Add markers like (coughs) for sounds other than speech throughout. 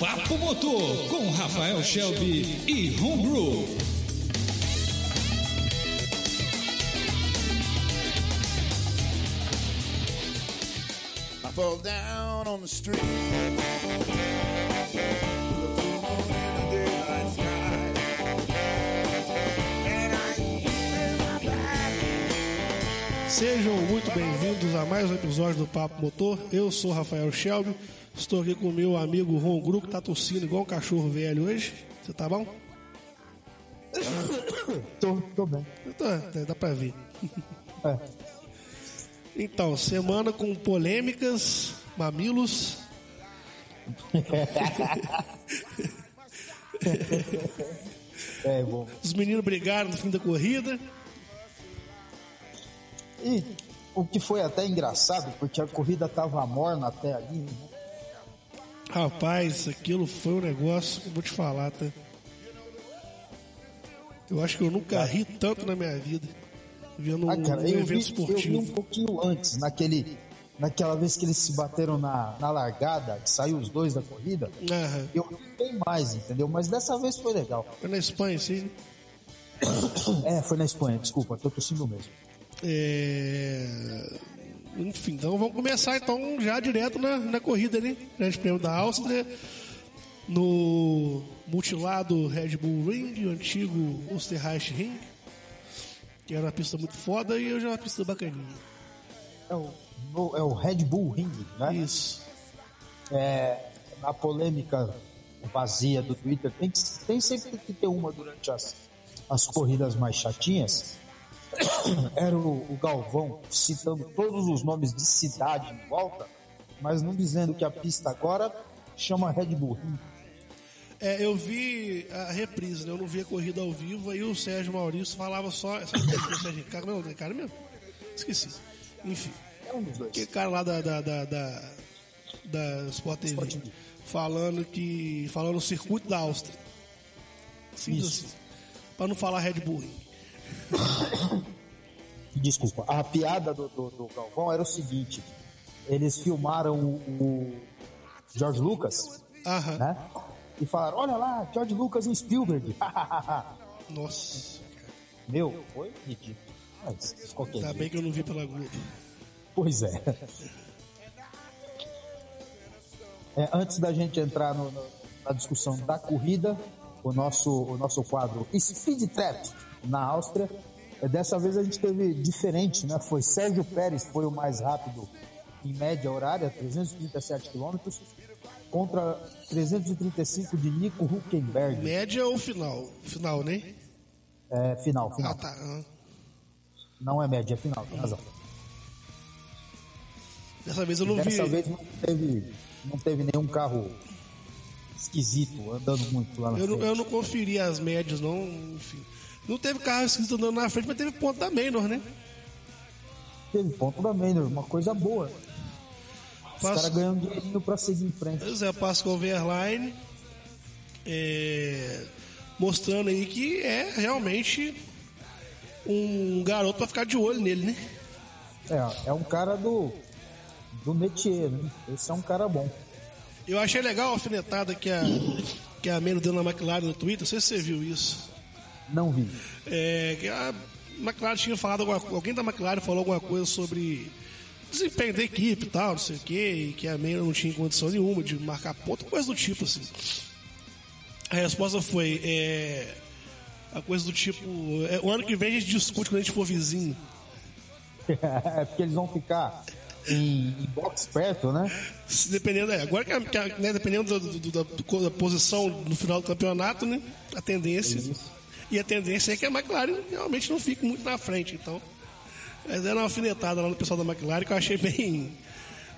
Papo Motor com Rafael Shelby e Homebrew. I fall down on the street. Sejam muito bem-vindos a mais um episódio do Papo Motor. Eu sou Rafael Shelby. Estou aqui com o meu amigo Ron Gru, que tá tossindo igual um cachorro velho hoje. Você tá bom? Tô, tô bem. Tá, tá, dá pra ver. É. Então, semana com polêmicas, mamilos. É bom. Os meninos brigaram no fim da corrida. E o que foi até engraçado, porque a corrida tava morna até ali, né? Rapaz, aquilo foi um negócio que eu vou te falar, tá? Eu acho que eu nunca ri tanto na minha vida vendo Ah, cara, um eu evento vi, eu vi esportivo. um pouquinho antes, naquele, naquela vez que eles se bateram na, na largada, que saiu os dois da corrida. Aham. Eu vi bem mais, entendeu? Mas dessa vez foi legal. Foi na Espanha, sim. (coughs) É, foi na Espanha, desculpa, tô tossindo mesmo. É... Enfim, então vamos começar então já direto na, na corrida, né? Grande Prêmio da Áustria, no multilado Red Bull Ring, o antigo Österreich Ring, que era uma pista muito foda e hoje é uma pista bacaninha. É o, é o Red Bull Ring, né? Isso. é, na polêmica vazia do Twitter, tem, que- tem sempre que ter uma durante as, as corridas mais chatinhas. (coughs) Era o, o Galvão citando todos os nomes de cidade em volta, mas não dizendo que a pista agora chama Red Bull. É, eu vi a reprise, né? Eu não vi a corrida ao vivo, aí o Sérgio Maurício falava só. Sabe é o Sérgio Ricardo? Não, tem cara mesmo? Esqueci. Enfim. É um dos dois. Aquele cara lá da, da, da, da, da Sport TV Sport TV. falando que. falando no circuito da Áustria. Simples assim. Pra não falar Red Bull. (coughs) Desculpa, a piada do, do- do Galvão era o seguinte: eles filmaram o, George Lucas, Aham. né? E falaram: olha lá, George Lucas e Spielberg. (laughs) Nossa. Meu, foi ridículo. Mas, de qualquer Ainda jeito. bem que eu não vi pela Globo. Pois é. É, Antes da gente entrar no- no- na discussão da corrida, o nosso, o nosso quadro Speed Trap na Áustria, é, dessa vez a gente teve diferente, né? Foi Sérgio Pérez, foi o mais rápido em média horária, 337 km, contra 335 de Nico Huckenberg. Média ou final? Final, né? É, final, Ah, final. tá. Ah. Não é média, é final, tem razão. Dessa vez eu não Dessa vi. vez não teve, não teve nenhum carro esquisito andando muito lá na Eu não, frente. eu não conferi as médias, não. Enfim. Não teve carro escrito andando na frente, mas teve ponto da Menor, né? Teve ponto da Manor, uma coisa boa. Os Passo- caras ganham dinheirinho pra seguir em frente. Pois é, Pascal Verlaine é, mostrando aí que é realmente um garoto pra ficar de olho nele, né? É, é um cara do, do métier, né? Esse é um cara bom. Eu achei legal a alfinetada que a, que a Meno deu na McLaren no Twitter, não sei se você viu isso. Não vi. É, que a McLaren tinha falado, alguma, alguém da McLaren falou alguma coisa sobre desempenho da equipe e tal, não sei o que, e que a Meno não tinha condição nenhuma de marcar ponto, coisa do tipo assim. A resposta foi: é, a coisa do tipo, é, o ano que vem a gente discute quando a gente for vizinho. (laughs) é porque eles vão ficar em, em box perto, né? Se Dependendo, é, agora que, que né, dependendo do- do- da, do- da posição no final do campeonato, né? A tendência. E a tendência é que a McLaren realmente não fique muito na frente. Então, mas era uma alfinetada lá no pessoal da McLaren que eu achei bem,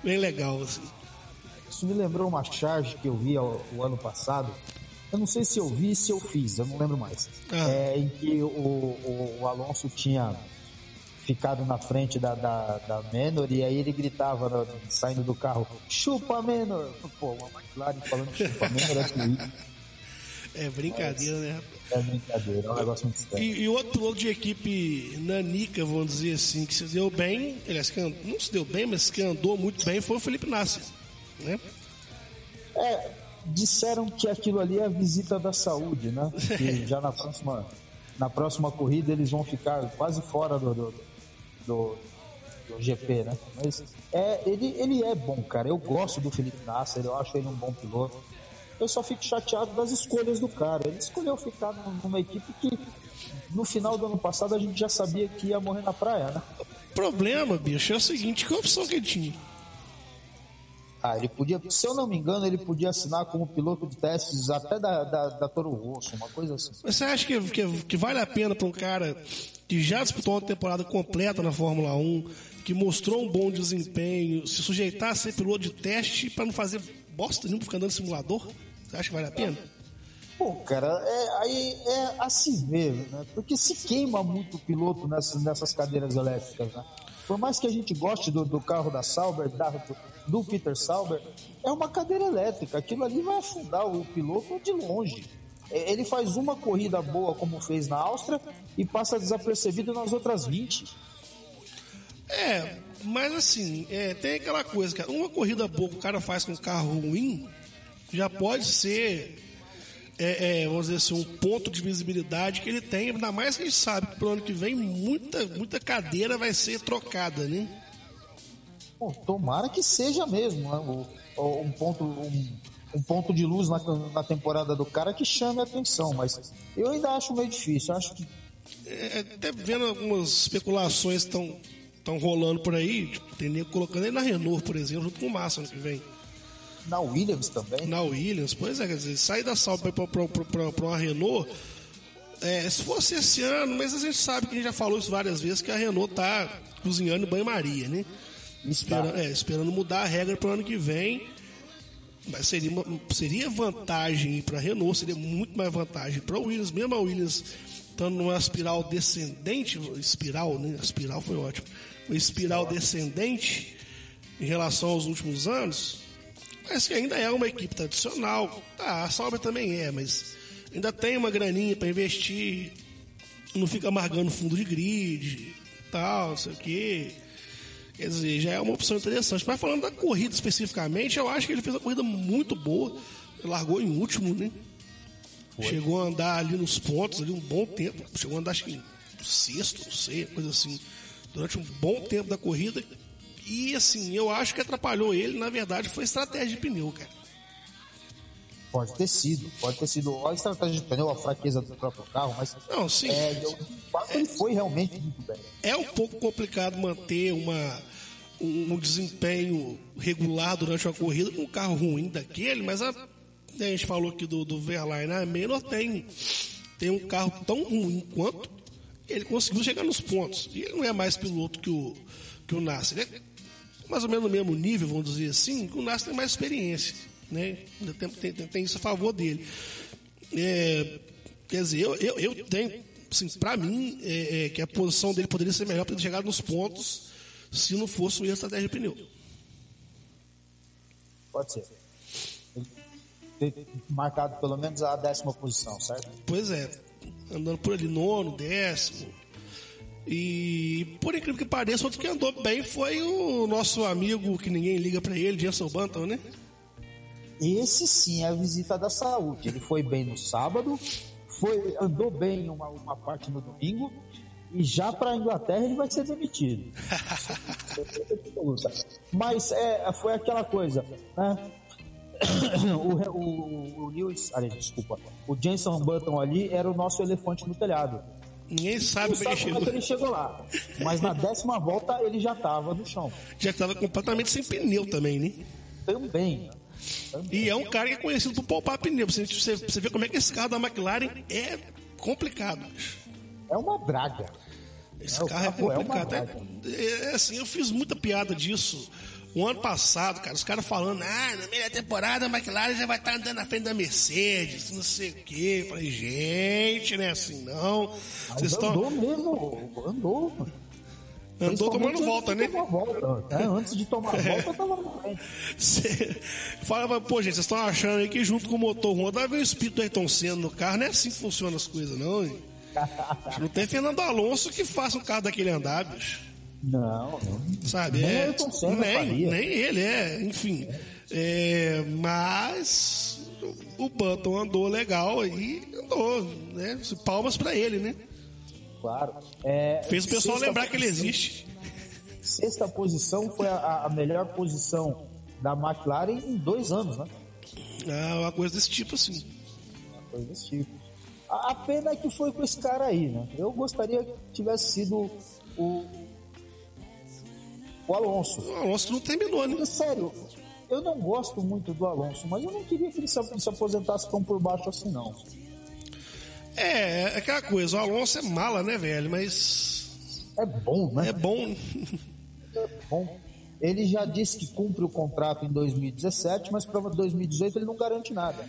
bem legal. Assim. Isso me lembrou uma charge que eu vi o, ano passado. Eu não sei se eu vi, se eu fiz, eu não lembro mais. Ah. É, em que o, o, o Alonso tinha ficado na frente da, da, da Menor e aí ele gritava saindo do carro: chupa Menor! Pô, uma McLaren falando chupa Menor é. (laughs) É brincadeira, né? É brincadeira, é um negócio muito estranho. E, e outro piloto de equipe nanica, vamos dizer assim, que se deu bem, aliás, que não se deu bem, mas que andou muito bem, foi o Felipe Nasser. Né? É, disseram que aquilo ali é a visita da saúde, né? Que (laughs) já na próxima, na próxima corrida eles vão ficar quase fora do, do, do, do GP, né? Mas é, ele, ele é bom, cara. Eu gosto do Felipe Nasser, eu acho ele um bom piloto. Eu só fico chateado das escolhas do cara. Ele escolheu ficar numa equipe que no final do ano passado a gente já sabia que ia morrer na praia, né? O problema, bicho, é o seguinte: que opção que ele tinha? Ah, ele podia, se eu não me engano, ele podia assinar como piloto de testes até da, da, da Toro Rosso, uma coisa assim. Mas você acha que, que, que vale a pena para um cara que já disputou uma temporada completa na Fórmula 1, que mostrou um bom desempenho, se sujeitar a ser piloto de teste para não fazer bosta nenhuma, ficar andando simulador? Você acha que vale a pena? Pô, cara, é, aí é a se ver, né? Porque se queima muito o piloto nessas, nessas cadeiras elétricas, né? Por mais que a gente goste do, do carro da Sauber, da, do Peter Sauber, é uma cadeira elétrica. Aquilo ali vai afundar o piloto de longe. É, ele faz uma corrida boa, como fez na Áustria, e passa desapercebido nas outras 20. É, mas assim, é, tem aquela coisa, cara. Uma corrida boa que o cara faz com um carro ruim já pode ser, é, é, vamos dizer assim, um ponto de visibilidade que ele tem. Ainda mais que a gente sabe que pro ano que vem muita, muita cadeira vai ser trocada, né? Bom, tomara que seja mesmo né? o, um, ponto, um, um, ponto de luz na, na temporada do cara que chame a atenção, mas eu ainda acho meio difícil. Acho que. É, até vendo algumas especulações estão estão rolando por aí, tipo, tem colocando ele na Renault, por exemplo, junto com o Massa ano que vem. Na Williams também? Na Williams, pois é, quer dizer, sair da Sauber para uma Renault, é, se fosse esse ano, mas a gente sabe que a gente já falou isso várias vezes, que a Renault tá cozinhando em banho-maria, né? Espera, é, esperando mudar a regra para o ano que vem. Mas seria, seria vantagem para a Renault, seria muito mais vantagem para a Williams, mesmo a Williams estando numa espiral descendente, espiral, né? A espiral foi ótimo. Uma espiral descendente em relação aos últimos anos, mas que ainda é uma equipe tradicional. Tá, a Sauber também é, mas ainda tem uma graninha para investir, não fica amargando fundo de grid, tal, não sei o quê. Quer dizer, já é uma opção interessante. Mas falando da corrida especificamente, eu acho que ele fez uma corrida muito boa. Ele largou em último, né? Foi. Chegou a andar ali nos pontos, ali um bom tempo. Chegou a andar, acho que sexto, não sei, coisa assim. Durante um bom tempo da corrida. E assim, eu acho que atrapalhou ele, na verdade, foi estratégia de pneu, cara. Pode ter sido, pode ter sido a estratégia de pneu, a fraqueza do próprio carro, mas. Não, sim. É, eu, ele foi realmente muito bem. É um pouco complicado manter uma, um, um desempenho regular durante uma corrida com um carro ruim daquele, mas a, a gente falou aqui do, do Verlaine, a Menor tem, tem um carro tão ruim quanto ele conseguiu chegar nos pontos. E ele não é mais piloto que o, que o Nasser. Ele é mais ou menos no mesmo nível, vamos dizer assim, que o Nasser tem mais experiência né? Tem, tem, tem isso a favor dele. É, quer dizer, eu, eu, eu tenho, assim, para mim, é, é, que a posição dele poderia ser melhor para ele chegar nos pontos se não fosse o erro estratégia de pneu. Pode ser. Marcado pelo menos a décima posição, certo? Pois é. Andando por ali, nono, décimo. E por incrível que pareça, outro que andou bem foi o nosso amigo que ninguém liga para ele, Jenson Button, né? Esse sim é a visita da saúde. Ele foi bem no sábado, foi, andou bem uma, uma parte no domingo, e já para a Inglaterra ele vai ser demitido. (laughs) Mas é, foi aquela coisa, né? (coughs) O, o, o Lewis, ali, desculpa, o Jenson Button ali era o nosso elefante no telhado. Ninguém sabe como, sabe como é que ele chegou lá. Mas na décima volta ele já estava no chão. Já estava completamente sem pneu também, né? Também. E é um cara que é conhecido por poupar pneu. Você, você, você vê como é que esse carro da McLaren é complicado. É uma draga. Esse é, carro, carro, é complicado. É, é, é, assim, eu fiz muita piada disso. O ano passado, cara, os caras falando, ah, na meia temporada a McLaren já vai estar andando na frente da Mercedes, não sei o quê. Eu falei, gente, não é assim não. Vocês andou estão... mesmo, andou. Andou tomando volta, né? Volta. É, antes de tomar (laughs) é. volta, tava. Falava, pô, gente, vocês estão achando aí que junto com o motor Honda vai ver o espírito do Ayrton Senna no carro. Não é assim que funcionam as coisas, não. Hein? não tem Fernando Alonso que faça um carro daquele andar, bicho. Não, não. Sabe? Nem, é, nem, nem ele, é, enfim. É, mas o Button andou legal e andou, né? Palmas pra ele, né? Claro. É, Fez o pessoal lembrar que ele posição- existe. Sexta posição foi a, a melhor posição da McLaren em dois anos, né? Ah, uma coisa desse tipo assim. Uma coisa desse tipo. A, a pena é que foi com esse cara aí, né? Eu gostaria que tivesse sido o, o Alonso. O Alonso não terminou, né? Porque, sério, eu não gosto muito do Alonso, mas eu não queria que ele se, se aposentasse tão por baixo assim, não. É, é aquela coisa, o Alonso é mala, né, velho? Mas É bom, né? é bom. bom. Ele já disse que cumpre o contrato em 2017, mas para 2018 ele não garante nada.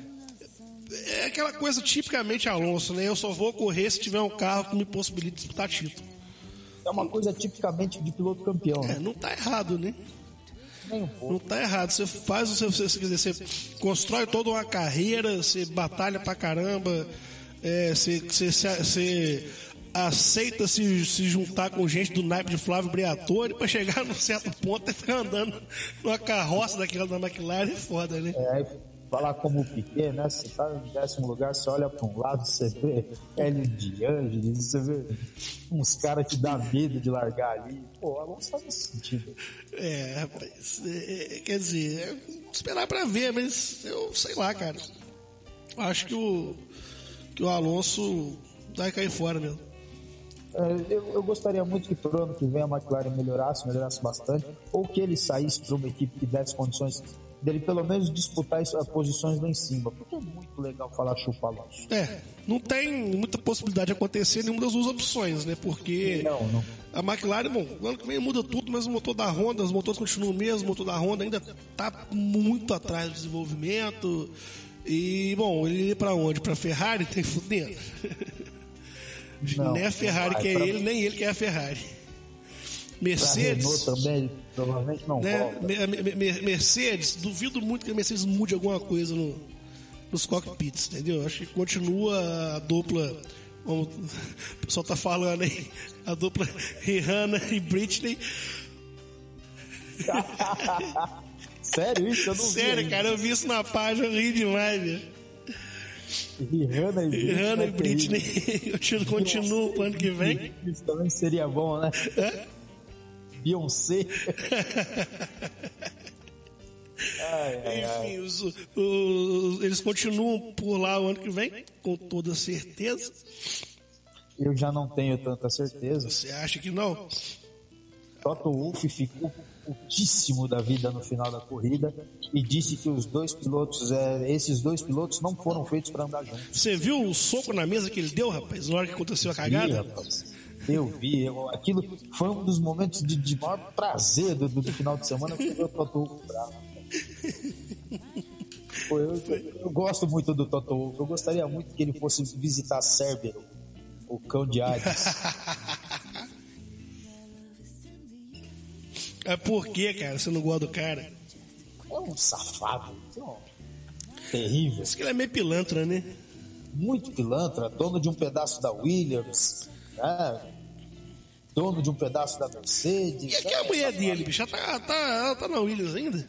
É aquela coisa tipicamente Alonso, né? Eu só vou correr se tiver um carro que me possibilite disputar título. É uma coisa tipicamente de piloto campeão, É, né? não tá errado, né? Um. Não tá errado. Você faz o seu. Você, quer dizer, você constrói toda uma carreira, você batalha pra caramba, é, você, você, você- aceita se, se juntar com gente do naipe de Flávio Briatore pra chegar num certo ponto e ficar andando numa carroça daquela da McLaren é foda, né? É, falar como o Piquet, né? Você tá em décimo lugar, você olha para um lado, você vê Hélio de Angelis, você vê uns caras que dá medo de largar ali. Pô, Alonso tá nesse sentido. É, rapaz. é, é, quer dizer, é esperar pra ver, mas eu sei lá, cara. Acho que o, que o Alonso vai cair fora mesmo. É, eu, eu gostaria muito que pro ano que vem a McLaren melhorasse, melhorasse bastante, ou que ele saísse para uma equipe que desse condições dele pelo menos disputar as posições lá em cima, porque é muito legal falar chupa Alonso. É, não tem muita possibilidade de acontecer nenhuma das duas opções, né? Porque Não, não. a McLaren, bom, o ano que vem muda tudo, mas o motor da Honda, os motores continuam o mesmo, o motor da Honda ainda tá muito atrás do desenvolvimento. E, bom, ele ia pra onde? Pra Ferrari? Tem fudendo. Não, nem a Ferrari não vai. que é Pra- ele, nem ele que é a Ferrari. Pra Mercedes. Renault também, provavelmente não né? volta. Me- me- me- Mercedes, duvido muito que a Mercedes mude alguma coisa no, nos cockpits, entendeu? Acho que continua a dupla. como o pessoal tá falando aí, a dupla Rihanna e Britney. (laughs) Sério isso? Eu não vi Sério, ainda. cara, eu vi isso na página, eu ri demais, velho. Rihanna e Britney. Rihanna e é Britney continuam (laughs) continua pro ano que vem. Isso também seria bom, né? Beyoncé. ai, ai, ai. Enfim, os- os- eles continuam por lá o ano que vem, com toda certeza. Eu já não tenho tanta certeza. Você acha que não? Toto Wolff ficou putíssimo da vida no final da corrida e disse que os dois pilotos, é, esses dois pilotos não foram feitos para andar juntos. Você viu o soco na mesa que ele deu, rapaz, na hora que aconteceu a cagada? rapaz. Eu vi, eu- aquilo foi um dos momentos de, de maior prazer do, do- final de semana que eu Toto bravo. Pô, eu, eu gosto muito do Toto eu gostaria muito que ele fosse visitar Cérbero, o cão de Hades. (laughs) É por que, cara, você não gosta do cara? É um safado, então, terrível. Diz que ele é meio pilantra, né? muito pilantra, dono de um pedaço da Williams, né? Dono de um pedaço da Mercedes. E aqui é a mulher dele, bicho? Ela tá, tá, ela tá na Williams ainda?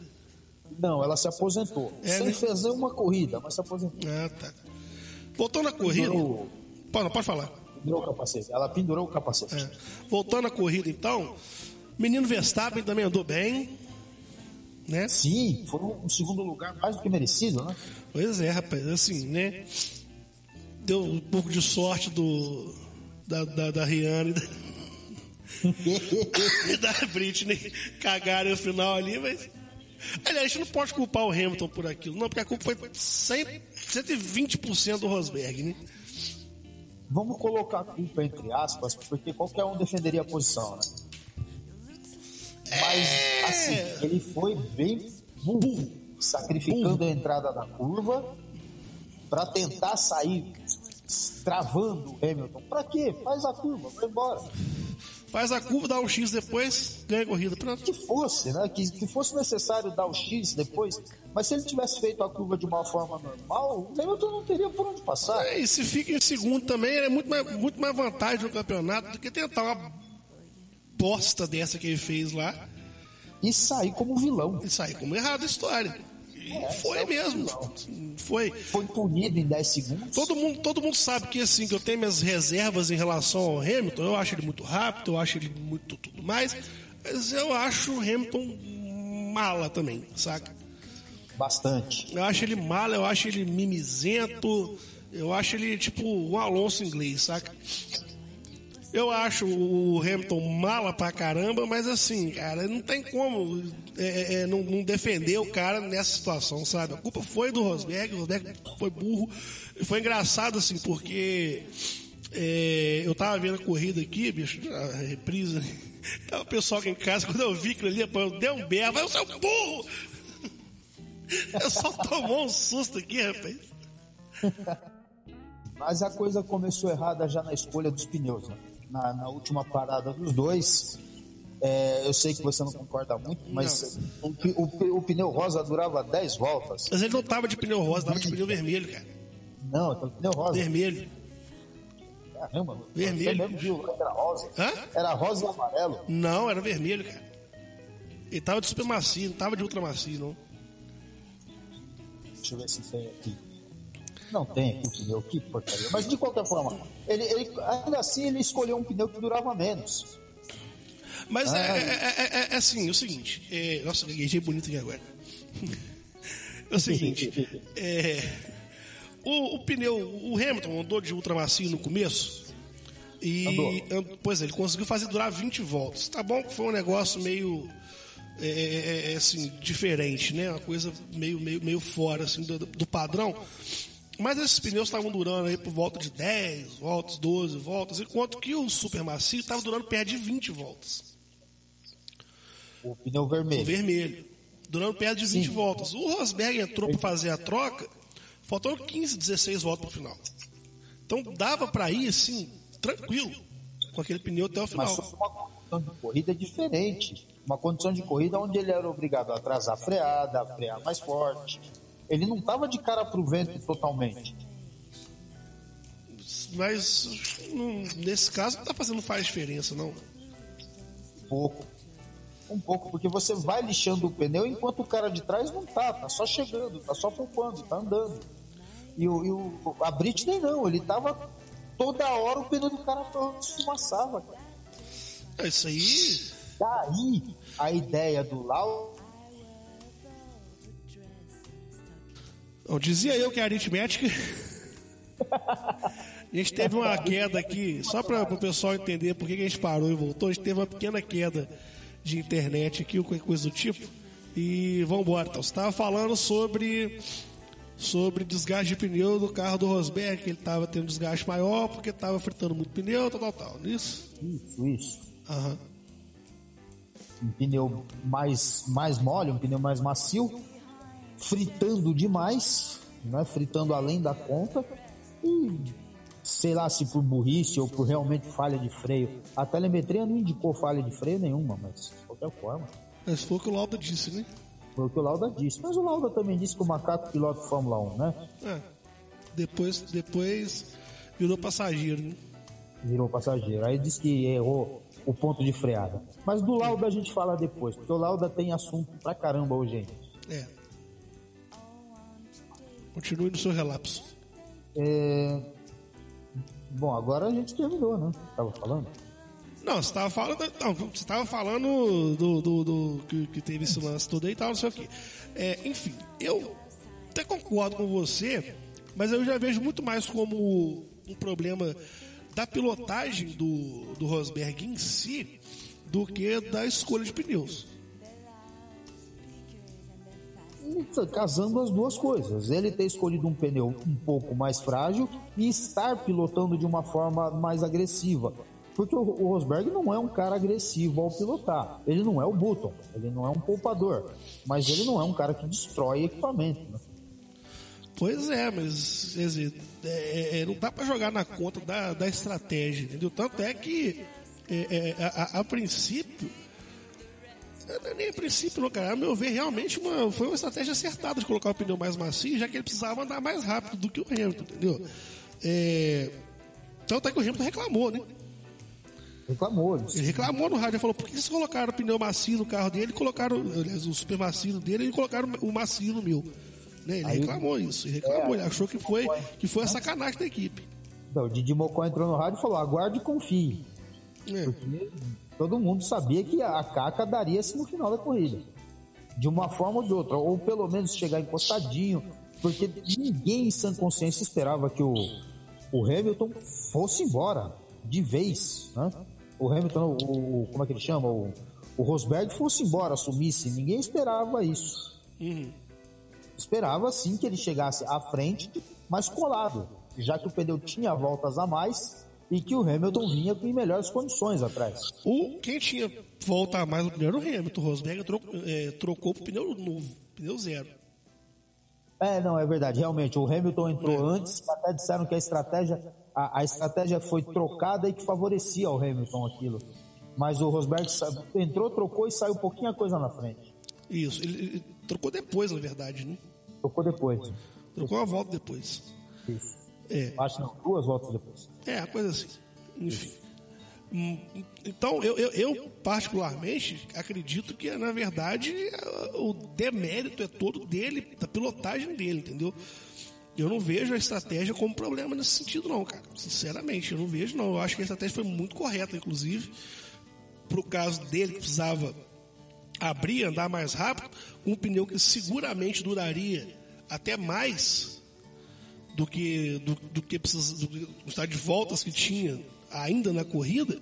Não, ela se aposentou. É, Sem né? fazer uma corrida, mas se aposentou. Ah, tá. Voltando à corrida. Pendurou, Pode, pode falar. pendurou o capacete. Ela pendurou o capacete. É. Voltando à corrida, então. Menino Verstappen também andou bem. Né? Sim, foi um segundo lugar mais do que merecido, né? Pois é, rapaz, assim, né? Deu um pouco de sorte do. Da, da, da Rihanna e da, (laughs) da Britney cagaram no final ali, mas. Aliás, a gente não pode culpar o Hamilton por aquilo, não, porque a culpa foi 100, 120% do Rosberg, né? Vamos colocar a culpa entre aspas, porque qualquer um defenderia a posição, né? Mas, assim, ele foi bem burro, sacrificando a entrada da curva para tentar sair travando o Hamilton. Para quê? Faz a curva, vai embora. Faz a curva, dá um X depois, ganha a corrida. Pronto. Que fosse, né? Que, que fosse necessário dar o X depois, mas se ele tivesse feito a curva de uma forma normal, o Hamilton não teria por onde passar. É, E se fica em segundo também, é muito mais, muito mais vantagem no campeonato do que tentar uma bosta dessa que ele fez lá E sair como vilão. e sair como errado a história. Foi mesmo. Foi. Foi punido em 10 segundos. Todo mundo, todo mundo sabe que assim, que eu tenho minhas reservas em relação ao Hamilton. Eu acho ele muito rápido, eu acho ele muito tudo mais. Mas eu acho o Hamilton mala também, saca? Bastante. Eu acho ele mala, eu acho ele mimizento, eu acho ele tipo um Alonso inglês, saca? Eu acho o Hamilton mala pra caramba, mas assim, cara, não tem como é, é, não, não, defender o cara nessa situação, sabe? A culpa foi do Rosberg, o Rosberg foi burro. Foi engraçado, assim, porque é, eu tava vendo a corrida aqui, bicho, a reprise. (laughs) Tava o pessoal aqui em casa, quando eu vi aquilo ali, eu dei um berro, mas eu sou burro! (laughs) Eu só tomou um susto aqui, rapaz. (laughs) Mas a coisa começou errada já na escolha dos pneus, né? Na, na última parada dos dois. É, eu sei que você não concorda muito, mas o, o, o, pneu rosa durava 10 voltas. Mas ele não tava de pneu rosa, tava de pneu vermelho, cara. Não, então pneu rosa. Vermelho. Caramba, vermelho. Você mesmo viu que era rosa? Hã? Era rosa e amarelo? Não, era vermelho, cara. Ele tava de super macio, não tava de ultra macio, não. Deixa eu ver se tem aqui. Não tem aqui o pneu, que porcaria. Mas de qualquer forma, ele, ele, ainda assim ele escolheu um pneu que durava menos. Mas ah. é, é, é, assim, é o seguinte. É, nossa, gaguejei bonito aqui agora. (laughs) É o seguinte. (laughs) o, o, pneu, o Hamilton andou de ultramacio no começo. E, and, pois é, ele conseguiu fazer durar 20 voltas. Tá bom que foi um negócio meio. É, assim, diferente, né? Uma coisa meio, meio, meio fora assim, do, do padrão. Mas esses pneus estavam durando aí por volta de 10 voltas, 12 voltas, enquanto que o super macio estava durando perto de 20 voltas. O pneu vermelho. O vermelho. Durando perto de 20 Sim. voltas. O Rosberg entrou para fazer a troca, faltando 15, 16 voltas para o final. Então dava para ir assim, tranquilo, com aquele pneu até o final. Mas uma condição de corrida diferente. Uma condição de corrida onde ele era obrigado a atrasar a freada, a frear mais forte, ele não estava de cara para o vento totalmente. Mas nesse caso não está fazendo faz diferença, não. Um pouco. Um pouco, porque você vai lixando o pneu enquanto o cara de trás não tá, tá só chegando, tá só poupando, tá andando. E o, e o a Britney não, ele tava toda hora o pneu do cara esfumaçava. É isso aí. Daí a ideia do Lau Bom, dizia eu que a aritmética. (laughs) A gente teve uma queda aqui, só para o pessoal entender por que a gente parou e voltou, a gente teve uma pequena queda de internet aqui, ou qualquer coisa do tipo. E vamos embora. Então, você estava falando sobre sobre desgaste de pneu do carro do Rosberg, que ele estava tendo desgaste maior porque estava fritando muito pneu, tal, tal, tal. É isso? Isso, isso. Uhum. Um pneu mais, mais mole, um pneu mais macio fritando demais, né? fritando além da conta e sei lá se por burrice ou por realmente falha de freio. A telemetria não indicou falha de freio nenhuma, mas de qualquer forma. Mas foi o que o Lauda disse, né? Foi o que o Lauda disse. Mas o Lauda também disse que o macaco piloto Fórmula 1, né? É. Depois, depois virou passageiro, né? Virou passageiro. Aí disse que errou o ponto de freada. Mas do Lauda a gente fala depois, porque o Lauda tem assunto pra caramba hoje ainda. É. Continue no seu relapso. É... Bom, agora a gente terminou, né? Tava falando? Não, você estava falando. Não, você estava falando do, do, do que, que, teve esse lance todo aí e tal, não sei o quê. É, enfim, eu até concordo com você, mas eu já vejo muito mais como um problema da pilotagem do, do Rosberg em si do que da escolha de pneus casando as duas coisas. Ele ter escolhido um pneu um pouco mais frágil e estar pilotando de uma forma mais agressiva. Porque o Rosberg não é um cara agressivo ao pilotar. Ele não é o Button, ele não é um poupador. Mas ele não é um cara que destrói equipamento. Né? Pois é, mas dizer, é, é, não dá para jogar na conta da, da estratégia, entendeu? Tanto é que, é, é a, a princípio, nem a princípio, não, cara. A meu ver, realmente uma, foi uma estratégia acertada de colocar o pneu mais macio, já que ele precisava andar mais rápido do que o Hamilton, entendeu? É... Tanto é que o Hamilton reclamou, né? Reclamou. Ele reclamou no rádio, falou, por que vocês colocaram o pneu macio no carro dele colocaram, aliás, o super macio dele e colocaram o macio no meu? Né? Ele Aí- reclamou isso, ele reclamou, É, ele achou que foi, que foi a sacanagem da equipe. Então, o Didi Mocó entrou no rádio e falou: aguarde e confie. É. Porque todo mundo sabia que a caca daria-se no final da corrida. De uma forma ou de outra. Ou pelo menos chegar encostadinho. Porque ninguém em sã consciência esperava que o, o Hamilton fosse embora de vez. Né? O Hamilton, o, o- como é que ele chama? O, o Rosberg fosse embora, sumisse. Ninguém esperava isso. Esperava sim que ele chegasse à frente, mas colado, já que o pneu tinha voltas a mais e que o Hamilton vinha em melhores condições atrás. O, quem tinha volta mais no pneu era o Hamilton, o Rosberg trocou, é, trocou pro pneu novo, pneu zero. É, não, é verdade. Realmente, o Hamilton entrou antes, até disseram que a estratégia, a, a estratégia foi trocada e que favorecia ao Hamilton aquilo. Mas o Rosberg entrou, trocou e saiu um pouquinho a coisa na frente. Isso, ele, ele trocou depois, na verdade, né? Trocou depois. Trocou a volta depois. Isso. É, Acho que não, duas voltas depois. É, a coisa assim. Enfim. Hum, Então, eu, eu, eu, particularmente acredito que, na verdade, o demérito é todo dele, da pilotagem dele, entendeu? Eu não vejo a estratégia como problema nesse sentido, não, cara. Sinceramente, eu não vejo, não. Eu acho que a estratégia foi muito correta, inclusive. Pro caso dele, que precisava abrir, andar mais rápido, um pneu que seguramente duraria até mais do que do, do que precisa do que o estado de voltas que tinha ainda na corrida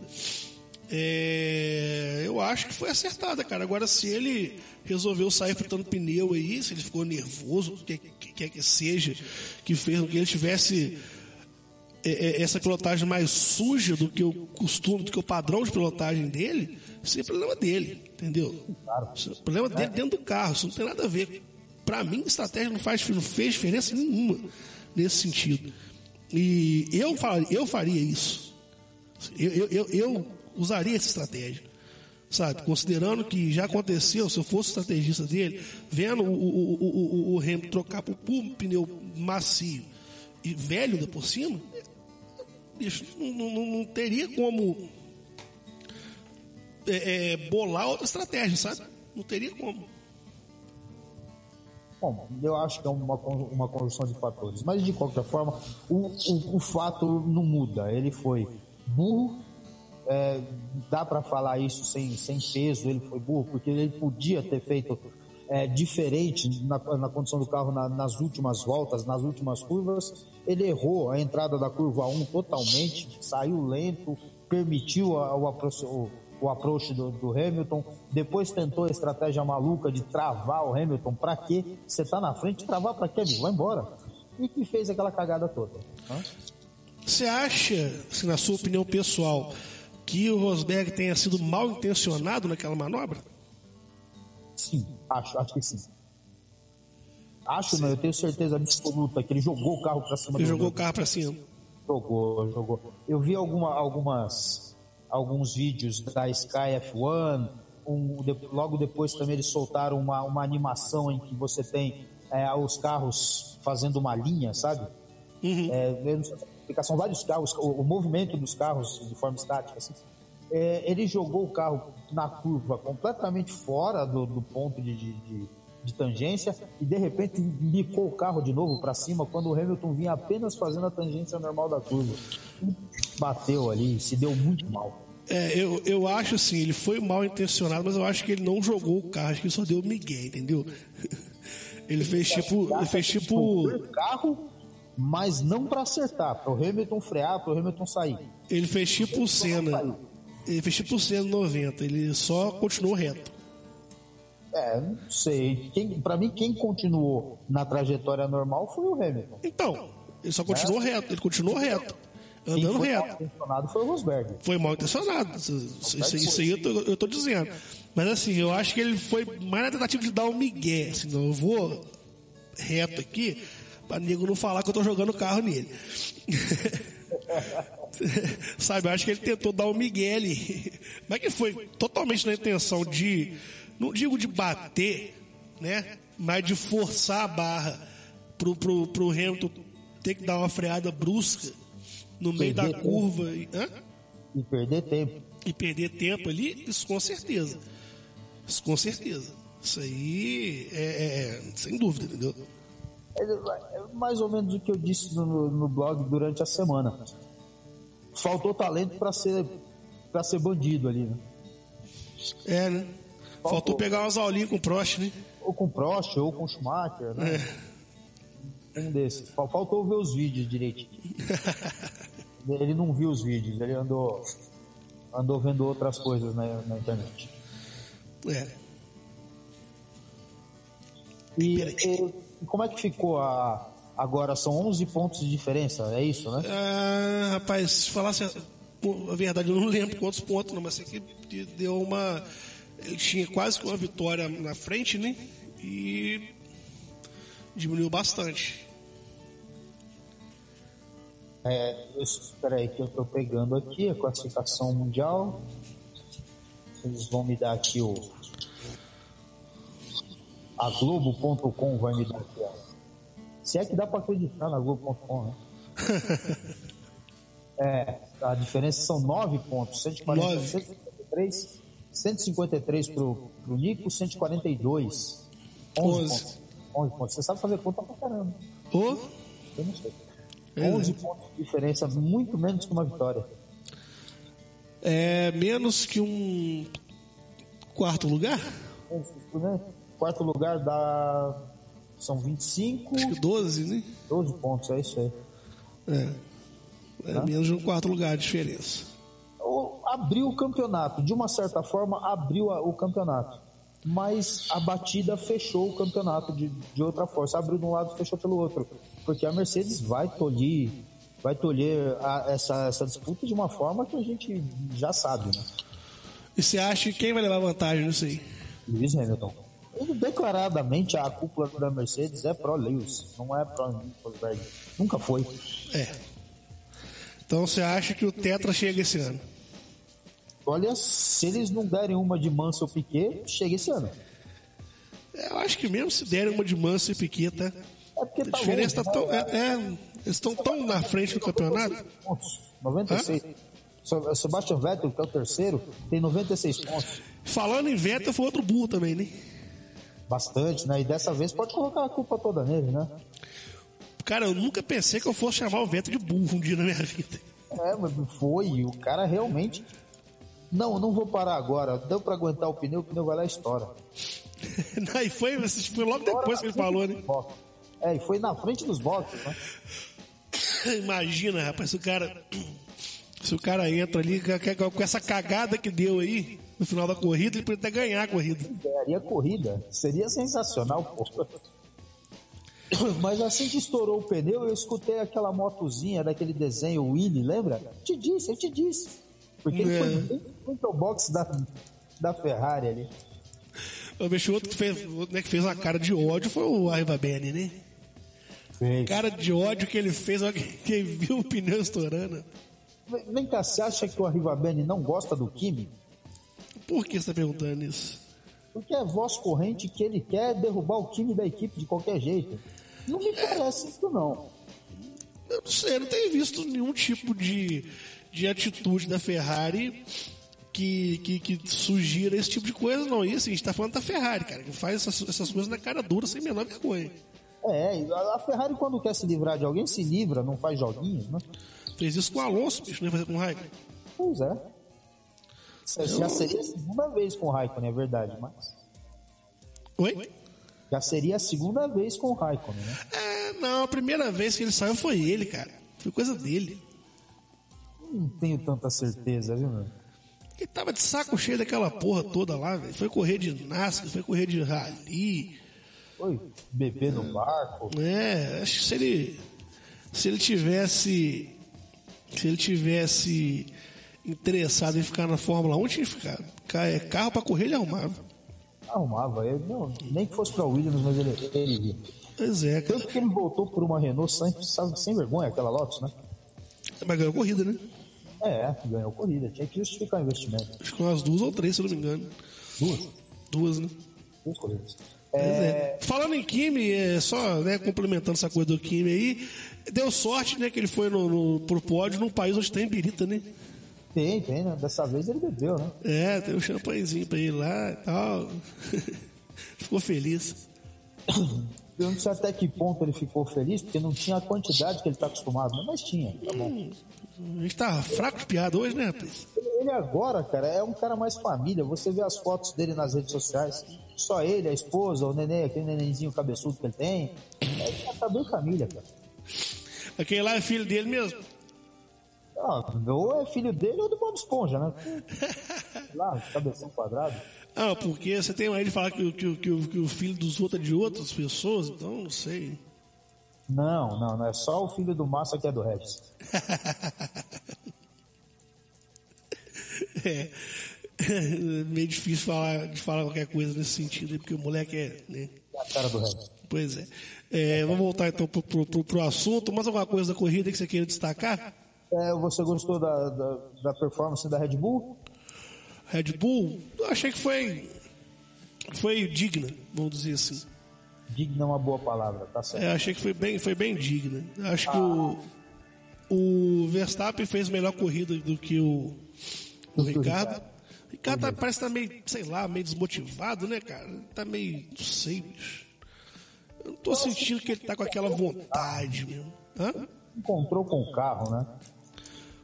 é, eu acho que foi acertada cara. Agora se ele resolveu sair fritando pneu aí se ele ficou nervoso o que que quer que seja que fez com que ele tivesse é, é, essa pilotagem mais suja do que o costume do que o padrão de pilotagem dele isso é problema dele entendeu? Isso é problema dele dentro do carro isso não tem nada a ver. Para mim estratégia não faz não fez diferença nenhuma nesse sentido e eu faria, eu faria isso eu, eu, eu, usaria essa estratégia sabe considerando que já aconteceu se eu fosse estrategista dele vendo o, o, o, o, o Hamilton trocar por, um pneu macio e velho ainda por cima bicho, não, não, não teria como é, é, bolar outra estratégia, sabe? Não teria como. Bom, eu acho que é uma, uma conjunção de fatores. Mas, de qualquer forma, o, o, o fato não muda. Ele foi burro, é, dá para falar isso sem, sem peso, ele foi burro, porque ele podia ter feito é, diferente na, na condição do carro na- nas últimas voltas, nas últimas curvas. Ele errou a entrada da curva 1 totalmente, saiu lento, permitiu a- o, aproxi- o, approach do, do Hamilton, depois tentou a estratégia maluca de travar o Hamilton. Pra quê? Você tá na frente, travar pra quê, amigo? Vai embora. E que fez aquela cagada toda. Você acha, assim, na sua opinião pessoal, que o Rosberg tenha sido mal intencionado naquela manobra? Sim, acho, acho que sim. Acho, não, eu tenho certeza absoluta que ele jogou o carro pra cima Ele jogou o carro pra cima. Jogou, jogou. Eu vi alguma, algumas, alguns vídeos da Sky F1. Um, de- logo depois também eles soltaram uma, uma animação em que você tem é, os carros fazendo uma linha, sabe? Se é são vários carros, o, o movimento dos carros de forma estática. Assim. É, ele jogou o carro na curva completamente fora do, do ponto de, de, de- de tangência e de repente licou o carro de novo para cima quando o Hamilton vinha apenas fazendo a tangência normal da curva. E bateu ali, se deu muito mal. É, eu, eu acho assim, ele foi mal intencionado, mas eu acho que ele não jogou o carro, acho que ele só deu migué, entendeu? (laughs) Ele fez tipo. Ele fez tipo. Carro, mas não para acertar, para o Hamilton frear, para o Hamilton sair. Ele fez tipo o Senna. Ele fez tipo o Senna 90, ele só continuou reto. É, não sei. Quem, para mim, quem continuou na trajetória normal foi o Hamilton. Então, ele só continuou reto, ele continuou reto. Andando foi mal reto. intencionado foi o Rosberg. Foi mal intencionado. Isso, isso- isso aí eu tô, eu tô dizendo. Mas assim, eu acho que ele foi mais na tentativa de dar um migué. Assim, não, eu vou reto aqui, pra nego não falar que eu tô jogando o carro nele. (laughs) Sabe, eu acho que ele tentou dar um migué ali. Mas que foi totalmente na intenção de, não digo de bater, né? Mas de forçar a barra pro, pro, pro Hamilton ter que dar uma freada brusca no meio da curva. e-? E perder tempo. e perder tempo ali, isso com certeza. Isso com certeza. Isso aí é, é- é sem dúvida, entendeu? É, é mais ou menos o que eu disse no, no blog durante a semana. Faltou talento para ser para ser bandido ali, né? É, né? Faltou pegar umas aulinhas com o Prost, né? Ou com Prost, ou com Schumacher, né? Um desses. Fal- Faltou ver os vídeos direitinho. (laughs) ele não viu os vídeos, ele andou andou vendo outras coisas na, na internet. É. E, e como é que ficou a agora são 11 pontos de diferença, é isso, né? Ah, rapaz, se falasse a, a verdade, eu não lembro quantos pontos, não, mas que deu uma. Ele tinha quase que uma vitória na frente, né? E diminuiu bastante. É, espera aí que eu tô pegando aqui a classificação mundial. Eles vão me dar aqui o. A Globo.com vai me dar aqui, ó. Se é que dá para acreditar na Globo.com, né? (laughs) é, a diferença são 9 pontos: 140, Nove. 153, 153 pro, pro Nico, 142. 11 Onze. pontos. 11 pontos. Você sabe fazer conta pra caramba. Ô, Eu não sei. É, 11 né? pontos de diferença, muito menos que uma vitória. é menos que um quarto lugar? Né? Quarto lugar dá. São 25, Acho que 12, né? 12 pontos, é isso aí. É. É menos de um quarto lugar de diferença. Abriu o campeonato, de uma certa forma, abriu a- o campeonato. Mas a batida fechou o campeonato de, de outra força. Abriu de um lado, fechou pelo outro. Porque a Mercedes vai tolher, vai tolher a- essa, essa disputa de uma forma que a gente já sabe, né? E você acha que quem vai levar vantagem nisso aí? Lewis Hamilton. Ele, declaradamente a cúpula da Mercedes é pró Lewis, não é pró Rosberg. Nunca foi. É. Então você acha que o Tetra chega esse ano? Olha, se eles não derem uma de Mansell Piquet, chega esse ano. Eu acho que mesmo se derem uma de Manso e Piqueta, É porque a tá diferença longe, tá tão. né? É, é, eles estão tão na frente do campeonato. pontos. 96. So- Sebastian Vettel, que é o terceiro, tem 96 pontos. Falando em Vettel, foi outro burro também, né? Bastante, né? E dessa vez pode colocar a culpa toda nele, né? Cara, eu nunca pensei que eu fosse chamar o Vettel de burro um dia na minha vida. É, mas foi. O cara realmente. Não, não vou parar agora. Deu pra aguentar o pneu, o pneu vai lá e estoura. (laughs) Não, e foi, foi logo depois que ele falou, né? É, e foi na frente dos boxes, né? (laughs) Imagina, rapaz, se o cara. Se o cara entra ali com essa cagada que deu aí no final da corrida, ele poderia até ganhar a corrida. Ganharia corrida. Seria sensacional, pô. Mas assim que estourou o pneu, eu escutei aquela motozinha daquele desenho Willy, lembra? Te disse, eu te disse. Porque ele É. foi frente ao box da, da Ferrari ali. Eu vejo outro que fez, né, que fez uma cara de ódio foi o Arriva Bene, né? Fez. Cara de ódio que ele fez, quem viu o pneu estourando. Vem- cá, você acha que o Arrivabene não gosta do Kimi? Por que você tá perguntando isso? Porque é voz corrente que ele quer derrubar o Kimi da equipe de qualquer jeito. Não me parece isso, não. Eu não sei, eu não tenho visto nenhum tipo de, de atitude da Ferrari que, que, que sugira esse tipo de coisa, não. E assim, a gente tá falando da Ferrari, cara, que faz essas, essas coisas na cara dura, sem menor vergonha. É, a Ferrari quando quer se livrar de alguém, se livra, não faz joguinhos, né? Fez isso com o Alonso, bicho, não ia fazer com o Raikkonen. Pois é. Isso Já seria a segunda vez com o Raikkonen, é verdade, mas... Oi? Já seria a segunda vez com o Raikkonen, né? É, não, a primeira vez que ele saiu foi ele, cara. Foi coisa dele. Não tenho tanta certeza, viu, meu? Ele tava de saco cheio daquela porra toda lá, velho. Foi correr de NASCAR, foi correr de rally. Foi beber no barco. É, acho que se ele. Se ele tivesse. Se ele tivesse interessado em ficar na Fórmula 1, tinha ficado. Ca- é, Carro pra correr ele arrumava. Arrumava ele, não, nem que fosse pra Williams, mas ele, ele. Pois é, cara. Tanto que ele voltou por uma Renault sem, sem vergonha, aquela Lotus, né? Mas ganhou corrida, né? É, ganhou corrida, tinha que justificar o investimento. Acho que umas duas ou três, se eu não me engano. Duas, Duas, né? duas corridas. É. Falando em Kimi, é, só né, complementando essa coisa do Kimi aí, deu sorte né, que ele foi no, no, pro pódio num país onde tem birita, né? Tem, tem, né? Dessa vez ele bebeu, né? É, tem um champanhezinho pra ele lá e tal. (laughs) Ficou feliz. Eu não sei até que ponto ele ficou feliz, porque não tinha a quantidade que ele tá acostumado, né? mas tinha. Tá bom. A gente tá fraco de piada hoje, né, rapaz? Ele agora, cara, é um cara mais família. Você vê as fotos dele nas redes sociais. Só ele, a esposa, o neném, aquele nenenzinho cabeçudo que ele tem. É, tá bem família, cara. Aquele lá é filho dele mesmo. Ah, ou é filho dele ou do Bob Esponja, né? (laughs) Lá, cabeção quadrado. Ah, porque você tem aí de falar que, o- que, que, que o filho dos outros é de outras pessoas, então não sei. Não, não, não. É só o filho do Massa que é do Regis. (laughs) É. (laughs) Meio difícil falar, de falar qualquer coisa nesse sentido, porque o moleque é. Né? É a cara do Regis. Pois é. É, Vamos voltar então pro, pro assunto. Mais alguma coisa da corrida que você queira destacar? É, você gostou da, da, da performance da Red Bull? Red Bull, eu achei que foi. Foi digna, vamos dizer assim. Digna é uma boa palavra, tá certo. É, achei que foi bem, foi bem digna. Acho que o, o Verstappen fez melhor corrida do que o, o Do que o Ricardo. O Ricardo tá- parece que tá meio, sei lá, meio desmotivado, né, cara? Tá meio, não sei, bicho. Eu não tô sentindo que ele tá com aquela vontade mesmo. Hã? Encontrou com o carro, né?